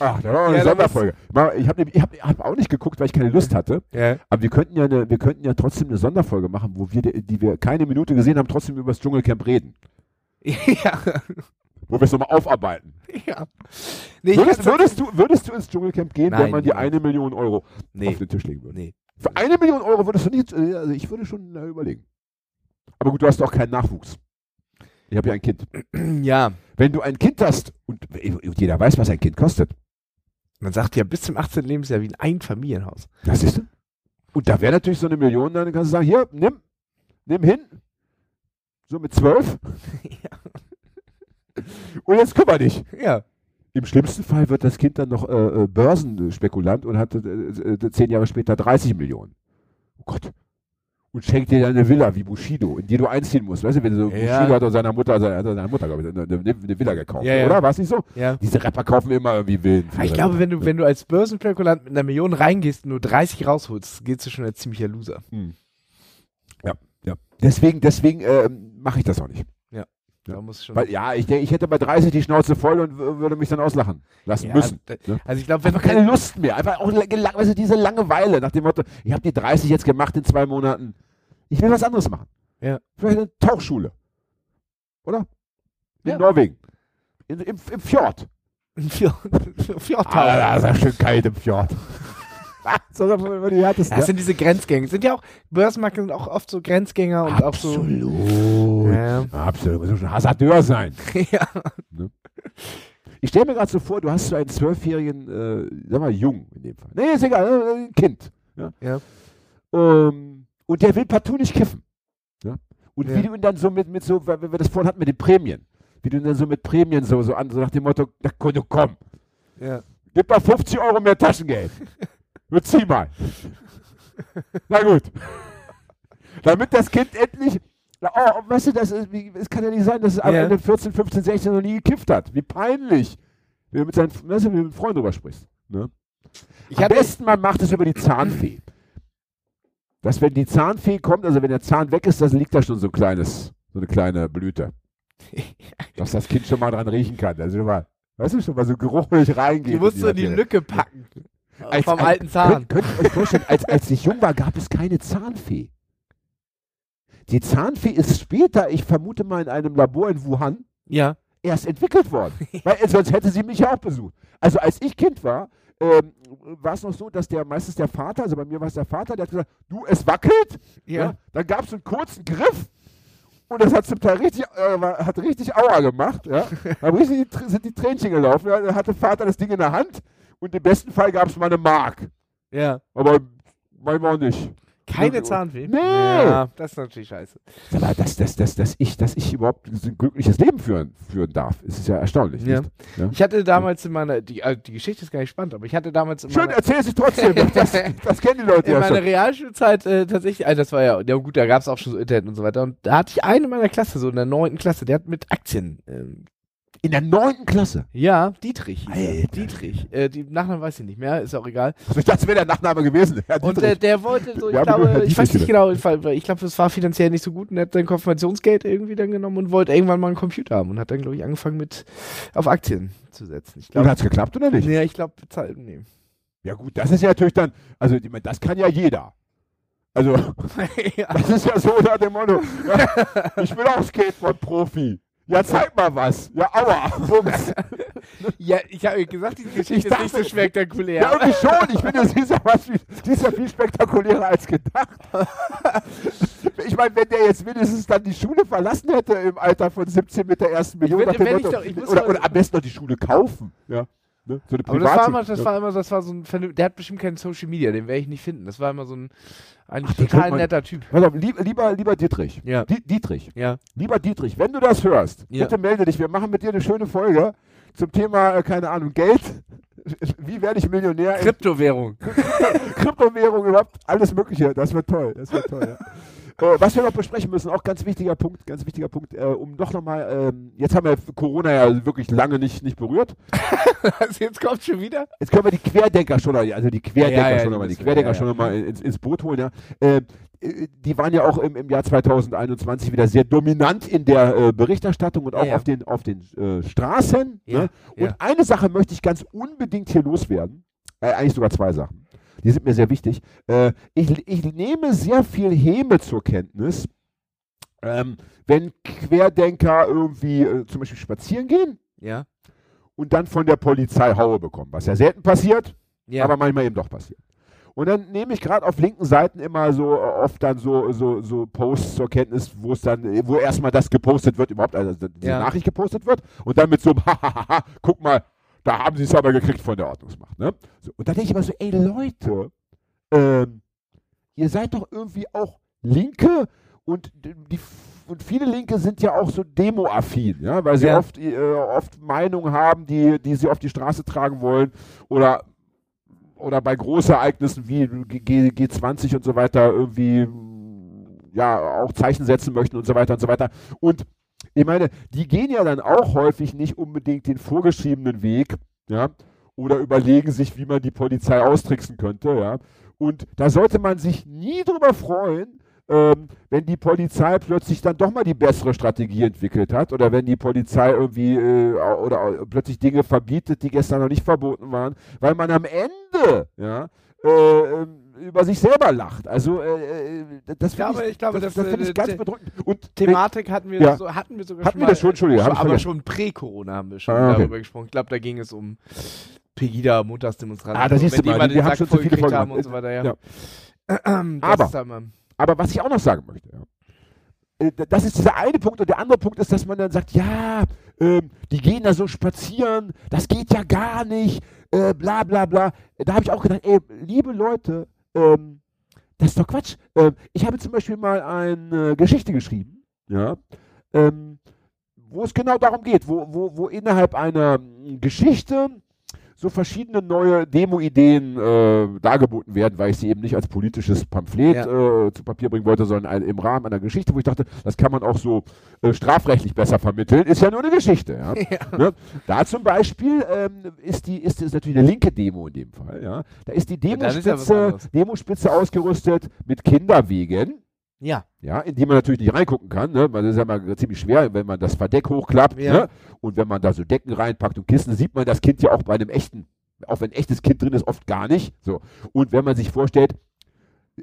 Ach, da war eine Ja, Sonderfolge. Ich habe ich hab, hab auch nicht geguckt, weil ich keine Lust hatte. Ja. Aber wir könnten ja, eine, wir könnten ja trotzdem eine Sonderfolge machen, wo wir, die, die wir keine Minute gesehen haben, trotzdem über das Dschungelcamp reden. *laughs* ja. Wo wir es nochmal aufarbeiten. ja. Nee, Würdest, würdest, du, würdest du ins Dschungelcamp gehen, wenn Nein, man dir niemals. eine Million Euro auf nee, den Tisch legen würde? nee. Für eine Million Euro würdest du nicht, äh, also ich würde schon äh, überlegen. Aber gut, du hast auch keinen Nachwuchs. Ich habe ja ein Kind. *clears throat* Ja, Wenn du ein Kind hast, und und jeder weiß, was ein Kind kostet, man sagt ja bis zum 18. Lebensjahr wie ein Einfamilienhaus. das ist Und da wäre natürlich so eine Million, dann kannst du sagen, hier, nimm, nimm hin. So mit zwölf. *laughs* Und jetzt kümmere dich. Ja. Im schlimmsten Fall wird das Kind dann noch äh, äh, Börsenspekulant und hat äh, äh, zehn Jahre später 30 Millionen. Oh Gott. Und schenkt dir dann eine Villa wie Bushido, in die du einziehen musst. Weißt du, wenn so Ja. Bushido hat aus seiner Mutter, hat aus seiner Mutter, glaube ich, eine, eine, Villa gekauft, Ja, ja. oder? War es nicht so? Ja. Diese Rapper kaufen immer irgendwie Villen. Aber ich glaube, wenn du, wenn du als Börsenspekulant mit einer Million reingehst und nur 30 rausholst, geht's du schon als ziemlicher Loser. Ja, ja. Deswegen, deswegen ähm, mache ich das auch nicht. Schon. Weil ja, ich, ich hätte bei 30 die Schnauze voll und würde mich dann auslachen lassen Ja, müssen. ne? Also ich glaube, wenn Einfach keine Lust mehr. Einfach auch weißt du, diese Langeweile nach dem Motto, ich habe die 30 jetzt gemacht in zwei Monaten. Ich will was anderes machen. Ja. Vielleicht eine Tauchschule. Oder? In Ja. Norwegen. In, im, Im Fjord. Fjord, *laughs* Fjordtauchen. Ah, da ist ja schön kalt im Fjord. *laughs* das war die härtesten. Das sind diese Grenzgänger. Sind ja auch, Börsenmakler sind auch oft so Grenzgänger und auch so. Absolut. Ja. Absolut. Du musst schon Hasardeur sein. *laughs* ja. Ich stelle mir gerade so vor, du hast so einen zwölfjährigen, äh, sag mal, Jungen in dem Fall. Nee, ist egal, äh, ein Kind. Ja. Ja. Ähm, und der will partout nicht kiffen. Ja. Und Ja. wie du ihn dann so mit, mit so, weil wir das vorhin hatten mit den Prämien, wie du ihn dann so mit Prämien so, so an, so nach dem Motto, na komm, du komm, ja. gib mal 50 Euro mehr Taschengeld. *laughs* Nur zieh mal. Na gut. Damit das Kind endlich Oh, weißt du, das ist, es kann ja nicht sein, dass es Ja. ja. 14, 15, 16 noch nie gekifft hat. Wie peinlich. Wenn du mit seinen weißt du, wenn du mit Freunden drüber sprichst. Ne? Am besten, man macht es über die Zahnfee. Dass wenn die Zahnfee kommt, also wenn der Zahn weg ist, dann liegt da schon so ein kleines, so eine kleine Blüte. *laughs* dass das Kind schon mal dran riechen kann. Also mal, weißt du, schon mal so geruchlich reingeht. die musst du in die. Lücke packen. Als- vom als- alten Zahn. Könnt, könnt ihr euch vorstellen, als, als ich jung war, gab es keine Zahnfee. Die Zahnfee ist später, ich vermute mal in einem Labor in Wuhan, Ja. erst entwickelt worden. *laughs* Weil äh, sonst hätte sie mich ja auch besucht. Also als ich Kind war, ähm, war es noch so, dass der meistens der Vater, also bei mir war es der Vater, der hat gesagt, du, es wackelt. Ja. Dann gab es einen kurzen Griff und das hat zum Teil richtig, äh, hat richtig Aua gemacht. Ja. *laughs* Da richtig sind die Tränchen gelaufen. Ja. Dann hatte Vater das Ding in der Hand und im besten Fall gab es mal eine Mark. Ja. Aber manchmal auch nicht. Keine Zahnweh? Nee. Ja, das ist natürlich scheiße. Aber dass, dass, dass, dass, ich, dass ich überhaupt ein glückliches Leben führen, führen darf, ist ja erstaunlich. Ja. Ja. Ich hatte damals in meiner, die, äh, die Geschichte ist gar nicht spannend, aber ich hatte damals in Schön, meiner, erzähl es trotzdem. *laughs* Das, das kennen die Leute in ja meiner schon. Realschulzeit äh, tatsächlich, also das war ja, ja gut, da gab es auch schon so Internet und so weiter. Und da hatte ich einen in meiner Klasse, so in der neunten Klasse, der hat mit Aktien. Ähm, In der neunten Klasse. ja, Dietrich. er. Alter. Dietrich. Äh, die Nachnamen weiß ich nicht mehr, ist auch egal. Ich dachte, das wäre der Nachname gewesen. Und äh, der wollte so, ich Wir glaube, ich weiß nicht genau, ich glaube, es war finanziell nicht so gut und er hat sein Konfirmationsgeld irgendwie dann genommen und wollte irgendwann mal einen Computer haben und hat dann, glaube ich, angefangen mit auf Aktien zu setzen. Ich Und glaube, hat es geklappt oder nicht? ja, ich glaube, bezahlt, nee. Ja gut, das ist ja natürlich dann, also ich meine, das kann ja jeder. Also *laughs* ja. das ist ja so nach dem Motto, ja, *laughs* ich bin auch Skateboard-Profi. Ja, zeig mal was. Ja, aua. Bums. ja, ich habe gesagt, die Geschichte Ich ist nicht so dachte- spektakulär. Ja, irgendwie schon. Ich finde, sie ist ja, was, ist ja viel spektakulärer als gedacht. Ich meine, wenn der jetzt wenigstens dann die Schule verlassen hätte im Alter von 17 mit der ersten Million, dem wenn ich doch- ich oder, oder am besten noch die Schule kaufen. Ja. Ne? So eine aber das war immer, das war immer, das war so ein, der hat bestimmt keinen Social Media, den werde ich nicht finden. Das war immer so ein, eigentlich Ach, total netter Typ. Pass auf, lieb, lieber, lieber Dietrich. Ja. Die, Dietrich. Ja. Lieber Dietrich, wenn du das hörst, Ja. bitte melde dich. Wir machen mit dir eine schöne Folge zum Thema, äh, keine Ahnung, Geld. *laughs* Wie werde ich Millionär? Kryptowährung. *laughs* Kryptowährung, überhaupt alles Mögliche. Das wird toll. Das wird toll, ja. *laughs* Äh, was wir noch besprechen müssen, auch ganz wichtiger Punkt, ganz wichtiger Punkt, äh, um doch nochmal, ähm, jetzt haben wir Corona ja wirklich lange nicht, nicht berührt. Also *laughs* jetzt kommt schon wieder. Jetzt können wir die Querdenker schon, also die Querdenker Ja, ja, schon nochmal, die Querdenker ja, schon nochmal ins, ins Boot holen, ja. Äh, äh, die waren ja auch im, im Jahr 2021 wieder sehr dominant in der äh, Berichterstattung und auch auf den, auf den äh, Straßen. Ne? Und eine Sache möchte ich ganz unbedingt hier loswerden. Äh, eigentlich sogar zwei Sachen. Die sind mir sehr wichtig. Äh, ich, ich nehme sehr viel Häme zur Kenntnis, ähm, wenn Querdenker irgendwie äh, zum Beispiel spazieren gehen Ja. und dann von der Polizei Haue bekommen, was ja selten passiert Ja. aber manchmal eben doch passiert. Und dann nehme ich gerade auf linken Seiten immer so äh, oft dann so, so, so Posts zur Kenntnis, wo es dann, äh, wo erstmal das gepostet wird, überhaupt, also diese Ja. Nachricht gepostet wird und dann mit so einem *laughs* Hahaha, guck mal, da haben sie es aber gekriegt von der Ordnungsmacht. Ne? So, und dann denke ich immer so, ey Leute, ähm, ihr seid doch irgendwie auch Linke und die und viele Linke sind ja auch so demoaffin, ja, weil sie Ja. oft, äh, oft Meinungen haben, die, die sie auf die Straße tragen wollen oder oder bei Großereignissen wie G G20 und so weiter irgendwie ja auch Zeichen setzen möchten und so weiter und so weiter. Und ich meine, die gehen ja dann auch häufig nicht unbedingt den vorgeschriebenen Weg, ja, oder überlegen sich, wie man die Polizei austricksen könnte, ja. Und da sollte man sich nie drüber freuen, ähm, wenn die Polizei plötzlich dann doch mal die bessere Strategie entwickelt hat oder wenn die Polizei irgendwie äh, oder äh, plötzlich Dinge verbietet, die gestern noch nicht verboten waren, weil man am Ende ja, äh, ähm, über sich selber lacht. Also äh, äh, das finde ich, ich glaube, das, das, das finde äh, ich ganz The- bedrückend. Und Thematik hatten wir, Ja. so, hatten wir sogar Hatten schon wir das schon? Ich aber vergessen. schon prä-Corona haben wir schon Ah, okay. darüber gesprochen. Ich glaube, da ging es um Pegida, Montagsdemonstranten. Ah, da siehst wenn du mal, die haben Sack schon zu viele Folgen haben und so weiter, ja. Ja. Das Aber- ist Aber was ich auch noch sagen möchte, ja, äh, das ist dieser eine Punkt und der andere Punkt ist, dass man dann sagt, ja, ähm, die gehen da so spazieren, das geht ja gar nicht, äh, bla bla bla. Da habe ich auch gedacht, ey, liebe Leute, ähm, das ist doch Quatsch. Ähm, ich habe zum Beispiel mal eine Geschichte geschrieben, ja, ähm, wo es genau darum geht, wo, wo, wo innerhalb einer Geschichte so verschiedene neue Demo-Ideen äh, dargeboten werden, weil ich sie eben nicht als politisches Pamphlet Ja. äh, zu Papier bringen wollte, sondern ein, im Rahmen einer Geschichte, wo ich dachte, das kann man auch so äh, strafrechtlich besser vermitteln, ist ja nur eine Geschichte. Ja? *laughs* Ne? Da zum Beispiel ähm, ist die ist, ist natürlich eine linke Demo in dem Fall. Ja? Da ist die ja Demospitze, anderes. Demospitze ausgerüstet mit Kinderwegen Ja. ja, in die man natürlich nicht reingucken kann, ne? weil das ist ja mal ziemlich schwer, wenn man das Verdeck hochklappt, Ja. ne? und wenn man da so Decken reinpackt und Kissen, sieht man das Kind ja auch bei einem echten, auch wenn ein echtes Kind drin ist, oft gar nicht. So. Und wenn man sich vorstellt,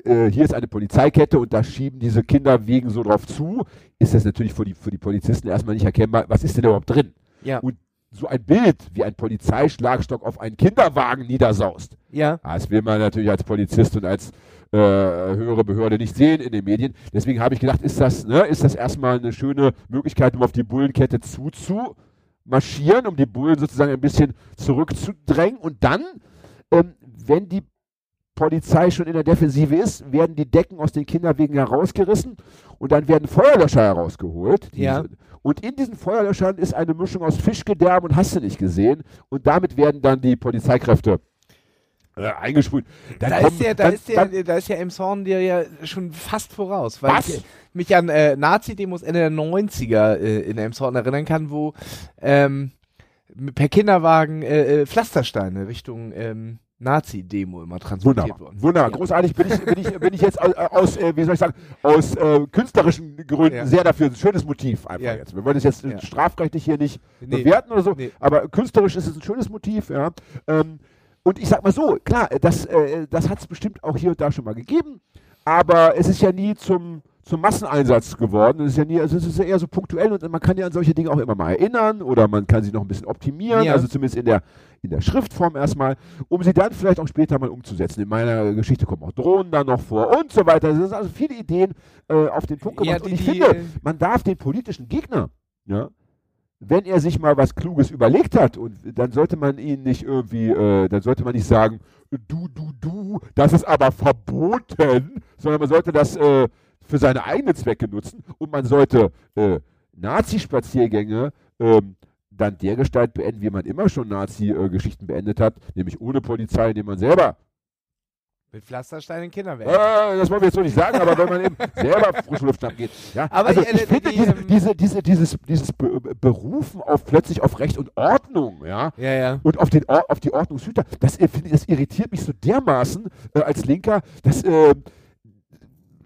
äh, hier ist eine Polizeikette und da schieben diese Kinderwegen so drauf zu, ist das natürlich für die, für die Polizisten erstmal nicht erkennbar, was ist denn da überhaupt drin? Ja. Und so ein Bild, wie ein Polizeischlagstock auf einen Kinderwagen niedersaust, Ja. Das will man natürlich als Polizist und als äh, höhere Behörde nicht sehen in den Medien. Deswegen habe ich gedacht, ist das, ne, ist das erstmal eine schöne Möglichkeit, um auf die Bullenkette zuzumarschieren, um die Bullen sozusagen ein bisschen zurückzudrängen. Und dann, ähm, wenn die Polizei schon in der Defensive ist, werden die Decken aus den Kinderwegen herausgerissen und dann werden Feuerlöscher herausgeholt. Ja. Und in diesen Feuerlöschern ist eine Mischung aus Fischgedärm und hast du nicht gesehen. Und damit werden dann die Polizeikräfte äh, eingesprüht. Dann Da ist ja, da dann- ist ja, dann- da ist ja Emshorn dir ja schon fast voraus, weil Was? ich mich an äh, Nazi-Demos Ende der 90er äh, in Emshorn erinnern kann, wo ähm, per Kinderwagen äh, äh, Pflastersteine Richtung ähm, Nazi-Demo immer transportiert Wunderbar, wurden. wunderbar, Ja. großartig. Bin ich, bin ich, bin ich jetzt aus, aus äh, wie soll ich sagen, aus äh, künstlerischen Gründen Ja. sehr dafür. Ein schönes Motiv einfach Ja. jetzt. Wir wollen das jetzt äh, strafrechtlich hier nicht Nee. bewerten oder so, Nee. aber künstlerisch ist es ein schönes Motiv, ja. Ähm, und ich sag mal so, klar, das, äh, das hat es bestimmt auch hier und da schon mal gegeben, aber es ist ja nie zum, zum Masseneinsatz geworden. Es ist ja nie, also es ist ja eher so punktuell und man kann ja an solche Dinge auch immer mal erinnern oder man kann sie noch ein bisschen optimieren, Ja. also zumindest in der, in der Schriftform erstmal, um sie dann vielleicht auch später mal umzusetzen. In meiner Geschichte kommen auch Drohnen dann noch vor und so weiter. Es sind also viele Ideen äh, auf den Punkt Ja, gebracht. und die- ich die, finde, man darf den politischen Gegner, ja, wenn er sich mal was Kluges überlegt hat, und dann sollte man ihn nicht irgendwie, äh, dann sollte man nicht sagen, du, du, du, das ist aber verboten, sondern man sollte das äh, für seine eigenen Zwecke nutzen und man sollte äh, Nazi-Spaziergänge ähm, dann dergestalt beenden, wie man immer schon Nazi-Geschichten beendet hat, nämlich ohne Polizei, indem man selber Mit Pflastersteinen in Kinderwegen. äh, das wollen wir jetzt so nicht sagen, aber wenn man eben *laughs* selber frische Luft schnappen geht. Ja? Aber also ich finde die, diese, ähm, diese, diese, dieses, dieses Be Berufen auf plötzlich auf Recht und Ordnung, ja, Ja, ja. und auf, den auf die Ordnungshüter, das, äh, das irritiert mich so dermaßen äh, als Linker, dass äh,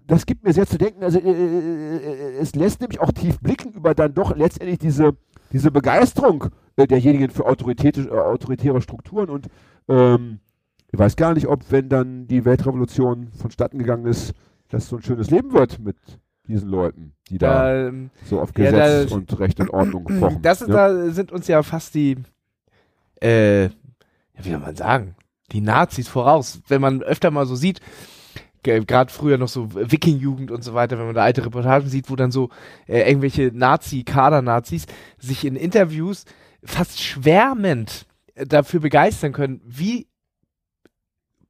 das gibt mir sehr zu denken. Also äh, äh, es lässt nämlich auch tief blicken über dann doch letztendlich diese, diese Begeisterung äh, derjenigen für autoritäre, äh, autoritäre Strukturen und ähm, ich weiß gar nicht, ob, wenn dann die Weltrevolution vonstatten gegangen ist, das so ein schönes Leben wird mit diesen Leuten, die da, ähm, so auf ja, Gesetz da- und Recht und Ordnung *clears throat* pochen. das ist, ja? da sind uns ja fast die, äh, ja, wie soll man sagen, die Nazis voraus. Wenn man öfter mal so sieht, gerade früher noch so Wiking-Jugend und so weiter, wenn man da alte Reportagen sieht, wo dann so äh, irgendwelche Nazi, Kader-Nazis sich in Interviews fast schwärmend äh, dafür begeistern können, wie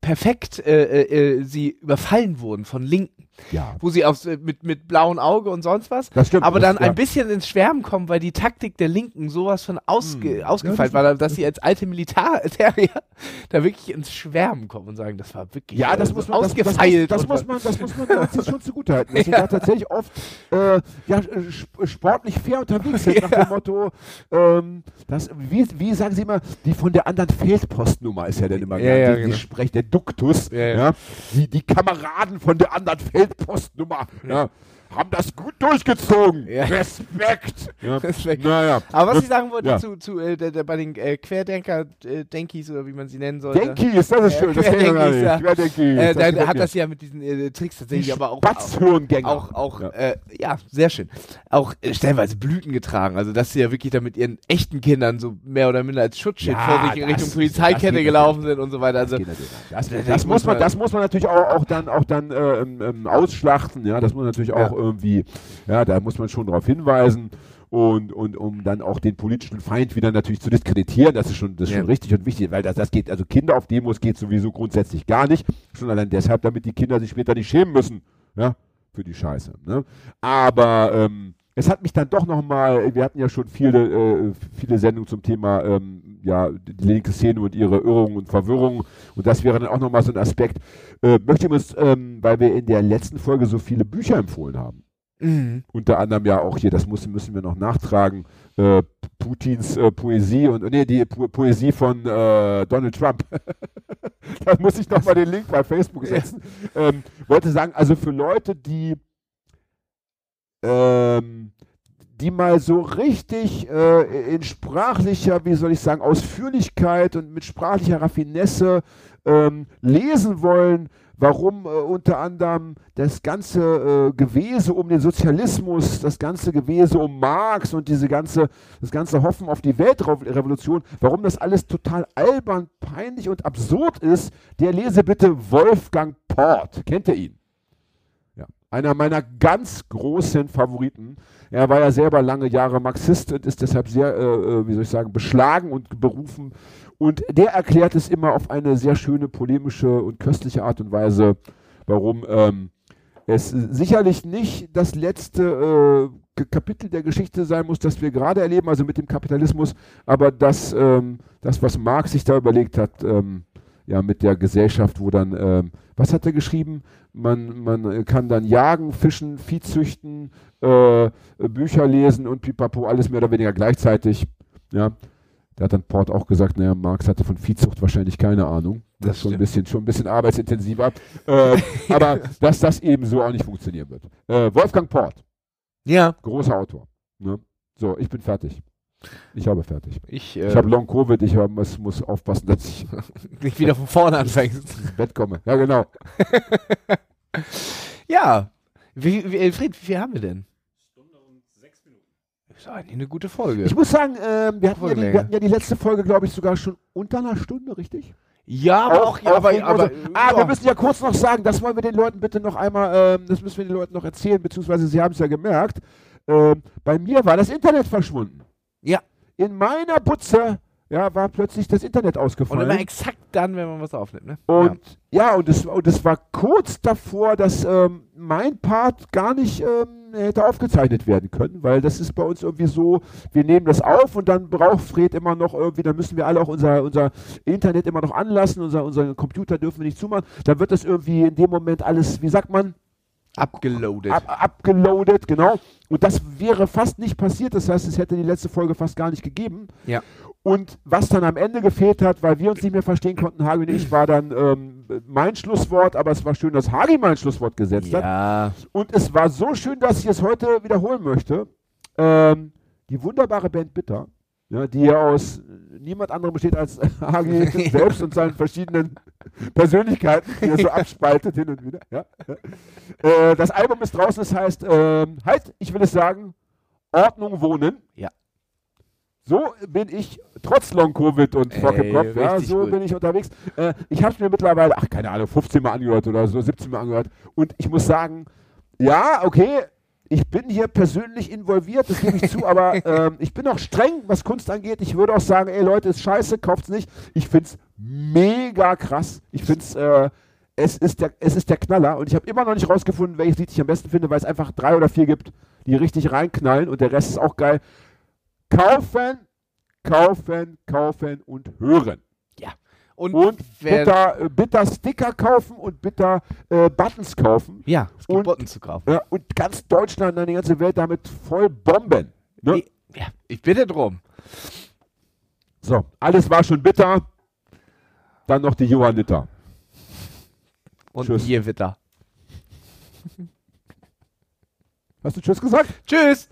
perfekt äh, äh, äh, sie überfallen wurden von Linken, ja, wo sie aufs, mit, mit blauem Auge und sonst was das stimmt. aber das, dann ja. ein bisschen ins Schwärmen kommen, weil die Taktik der Linken sowas von ausge Hm. ausgefeilt Ja, war, dass sie als alte Militärterrier *laughs* da wirklich ins Schwärmen kommen und sagen, das war wirklich Ja, das so muss man, das, das, ausgefeilt. das, und muss man, das muss man Nazis schon zugutehalten. Dass sie *laughs* da tatsächlich oft äh, ja, äh, sp- sportlich fair unterwegs sind, nach *laughs* dem Motto, ähm, das, wie, wie sagen sie immer, die von der anderen Feldpostnummer ist ja dann immer Ja, die, ja, die genau. Sprech, der Duktus, ja, Die, die Kameraden von der anderen Feldpostnummer ja, haben das gut durchgezogen. Ja. Respekt. Ja. Respekt. Naja. aber was ich sagen wollte Ja. zu, zu äh, der, der, bei den äh, Querdenker, äh, oder wie man sie nennen sollte, Denkis, das ist Ja, schön, das Querdenkis, ja. Querdenkis, äh, das da hat das ja mit diesen äh, Tricks tatsächlich Die aber auch, auch auch, auch Ja. ja. Äh, ja, sehr schön. Auch äh, stellenweise Blüten getragen. Also, dass sie ja wirklich da mit ihren echten Kindern so mehr oder minder als Schutzschild Ja, vor sich in das- Richtung das Polizeikette gelaufen sind und so weiter. Also, Das, das, das, muss man das muss man natürlich auch, auch dann, auch dann äh, ähm, ähm, ausschlachten. Ja, das muss man natürlich auch irgendwie, ja, da muss man schon darauf hinweisen. Und, und um dann auch den politischen Feind wieder natürlich zu diskreditieren, das ist schon, das ist Ja. schon richtig und wichtig, weil das, das geht, also Kinder auf Demos geht sowieso grundsätzlich gar nicht. Schon allein deshalb, damit die Kinder sich später nicht schämen müssen, ja, für die Scheiße. Ne? Aber ähm, es hat mich dann doch nochmal, wir hatten ja schon viele, äh, viele Sendungen zum Thema ähm, ja, die linke Szene und ihre Irrungen und Verwirrungen. Und das wäre dann auch nochmal so ein Aspekt. Äh, möchte ich uns, ähm, weil wir in der letzten Folge so viele Bücher empfohlen haben, Mhm. unter anderem ja auch hier, das müssen, müssen wir noch nachtragen, äh, Putins äh, Poesie und nee, die po Poesie von äh, Donald Trump. *laughs* da muss ich nochmal den Link bei Facebook setzen. Ähm, wollte sagen, also für Leute, die ähm, die mal so richtig äh, in sprachlicher, wie soll ich sagen, Ausführlichkeit und mit sprachlicher Raffinesse ähm, lesen wollen, warum äh, unter anderem das ganze äh, Gewese um den Sozialismus, das ganze Gewese um Marx und diese ganze, das ganze Hoffen auf die Weltrevolution, warum das alles total albern, peinlich und absurd ist, der lese bitte Wolfgang Port. Kennt ihr ihn? Einer meiner ganz großen Favoriten. Er war ja selber lange Jahre Marxist und ist deshalb sehr, äh, äh wie soll ich sagen, beschlagen und berufen und der erklärt es immer auf eine sehr schöne, polemische und köstliche Art und Weise, warum ähm, es sicherlich nicht das letzte äh, Kapitel der Geschichte sein muss, das wir gerade erleben, also mit dem Kapitalismus, aber das, ähm, das was Marx sich da überlegt hat, ähm, ja, mit der Gesellschaft, wo dann, ähm, was hat er geschrieben? Man, man kann dann jagen, fischen, Vieh züchten, äh, Bücher lesen und pipapo, alles mehr oder weniger gleichzeitig. Ja, da hat dann Port auch gesagt, naja, Marx hatte von Viehzucht wahrscheinlich keine Ahnung. Das, das ist schon ein bisschen, schon ein bisschen arbeitsintensiver. äh, *laughs* aber dass das eben so auch nicht funktionieren wird. Äh, Wolfgang Port. Ja. Großer Autor. Ne? So, ich bin fertig. Ich habe fertig. Ich, äh, ich habe Long Covid, ich hab, muss, muss aufpassen, dass ich *laughs* nicht wieder von vorne anfängst. *laughs* ins Bett komme. Ja, genau. *laughs* ja. Wie, wie, Elfried, wie viel haben wir denn? ist eigentlich eine gute Folge. Ich muss sagen, äh, wir, hatten ja die, wir, hatten ja die, letzte Folge, glaube ich, sogar schon unter einer Stunde, richtig? Ja, aber auch, ja, aber, aber, ah, ja. wir müssen ja kurz noch sagen, das wollen wir den Leuten bitte noch einmal, äh, das müssen wir den Leuten noch erzählen, beziehungsweise sie haben es ja gemerkt. Äh, bei mir war das Internet verschwunden. Ja. In meiner Butze ja, war plötzlich das Internet ausgefallen. Und immer exakt dann, wenn man was aufnimmt, ne? Und ja, ja und, es, und es war kurz davor, dass ähm, mein Part gar nicht ähm, hätte aufgezeichnet werden können, weil das ist bei uns irgendwie so, wir nehmen das auf und dann braucht Fred immer noch irgendwie, dann müssen wir alle auch unser, unser Internet immer noch anlassen, unser, unser Computer dürfen wir nicht zumachen, dann wird das irgendwie in dem Moment alles, wie sagt man, Abgeloadet. Ab, abgeloadet, genau. Und das wäre fast nicht passiert. Das heißt, es hätte die letzte Folge fast gar nicht gegeben. Ja. Und was dann am Ende gefehlt hat, weil wir uns nicht mehr verstehen konnten, Hagi und ich, *clears throat* war dann ähm, mein Schlusswort, aber es war schön, dass Hagi mein Schlusswort gesetzt ja. hat. Und es war so schön, dass ich es heute wiederholen möchte. Ähm, die wunderbare Band Bitter, ja, die ja aus niemand anderem besteht als *laughs* Hagi *laughs* selbst und seinen verschiedenen Persönlichkeiten, die er so abspaltet hin und wieder. Ja. Äh, das Album ist draußen, es heißt, äh, halt, ich will es sagen, Ordnung wohnen. Ja. So bin ich, trotz Long-Covid und Focke-Kopf, ja, so gut. bin ich unterwegs. Äh, ich habe es mir mittlerweile, ach, keine Ahnung, 15 Mal angehört oder so, 17 Mal angehört. Und ich muss sagen, ja, okay, ich bin hier persönlich involviert, das gebe ich zu, aber *laughs* ähm, ich bin auch streng, was Kunst angeht. Ich würde auch sagen, ey Leute, ist scheiße, kauft's nicht. Ich find's mega krass. Ich find's, äh, es ist der, es ist der Knaller und ich habe immer noch nicht rausgefunden, welches Lied ich am besten finde, weil es einfach drei oder vier gibt, die richtig reinknallen und der Rest ist auch geil. Kaufen, kaufen, kaufen und hören. Ja. Und, und bitter, äh, bitter Sticker kaufen und bitter äh, Buttons kaufen. Ja, es gibt und, Buttons zu kaufen. Ja, und ganz Deutschland und die ganze Welt damit voll bomben. Ne? Ich, ja, ich bitte drum. So, alles war schon bitter. Dann noch die Johanniter. Und Tschüss. Witter. Hast du Tschüss gesagt? Tschüss.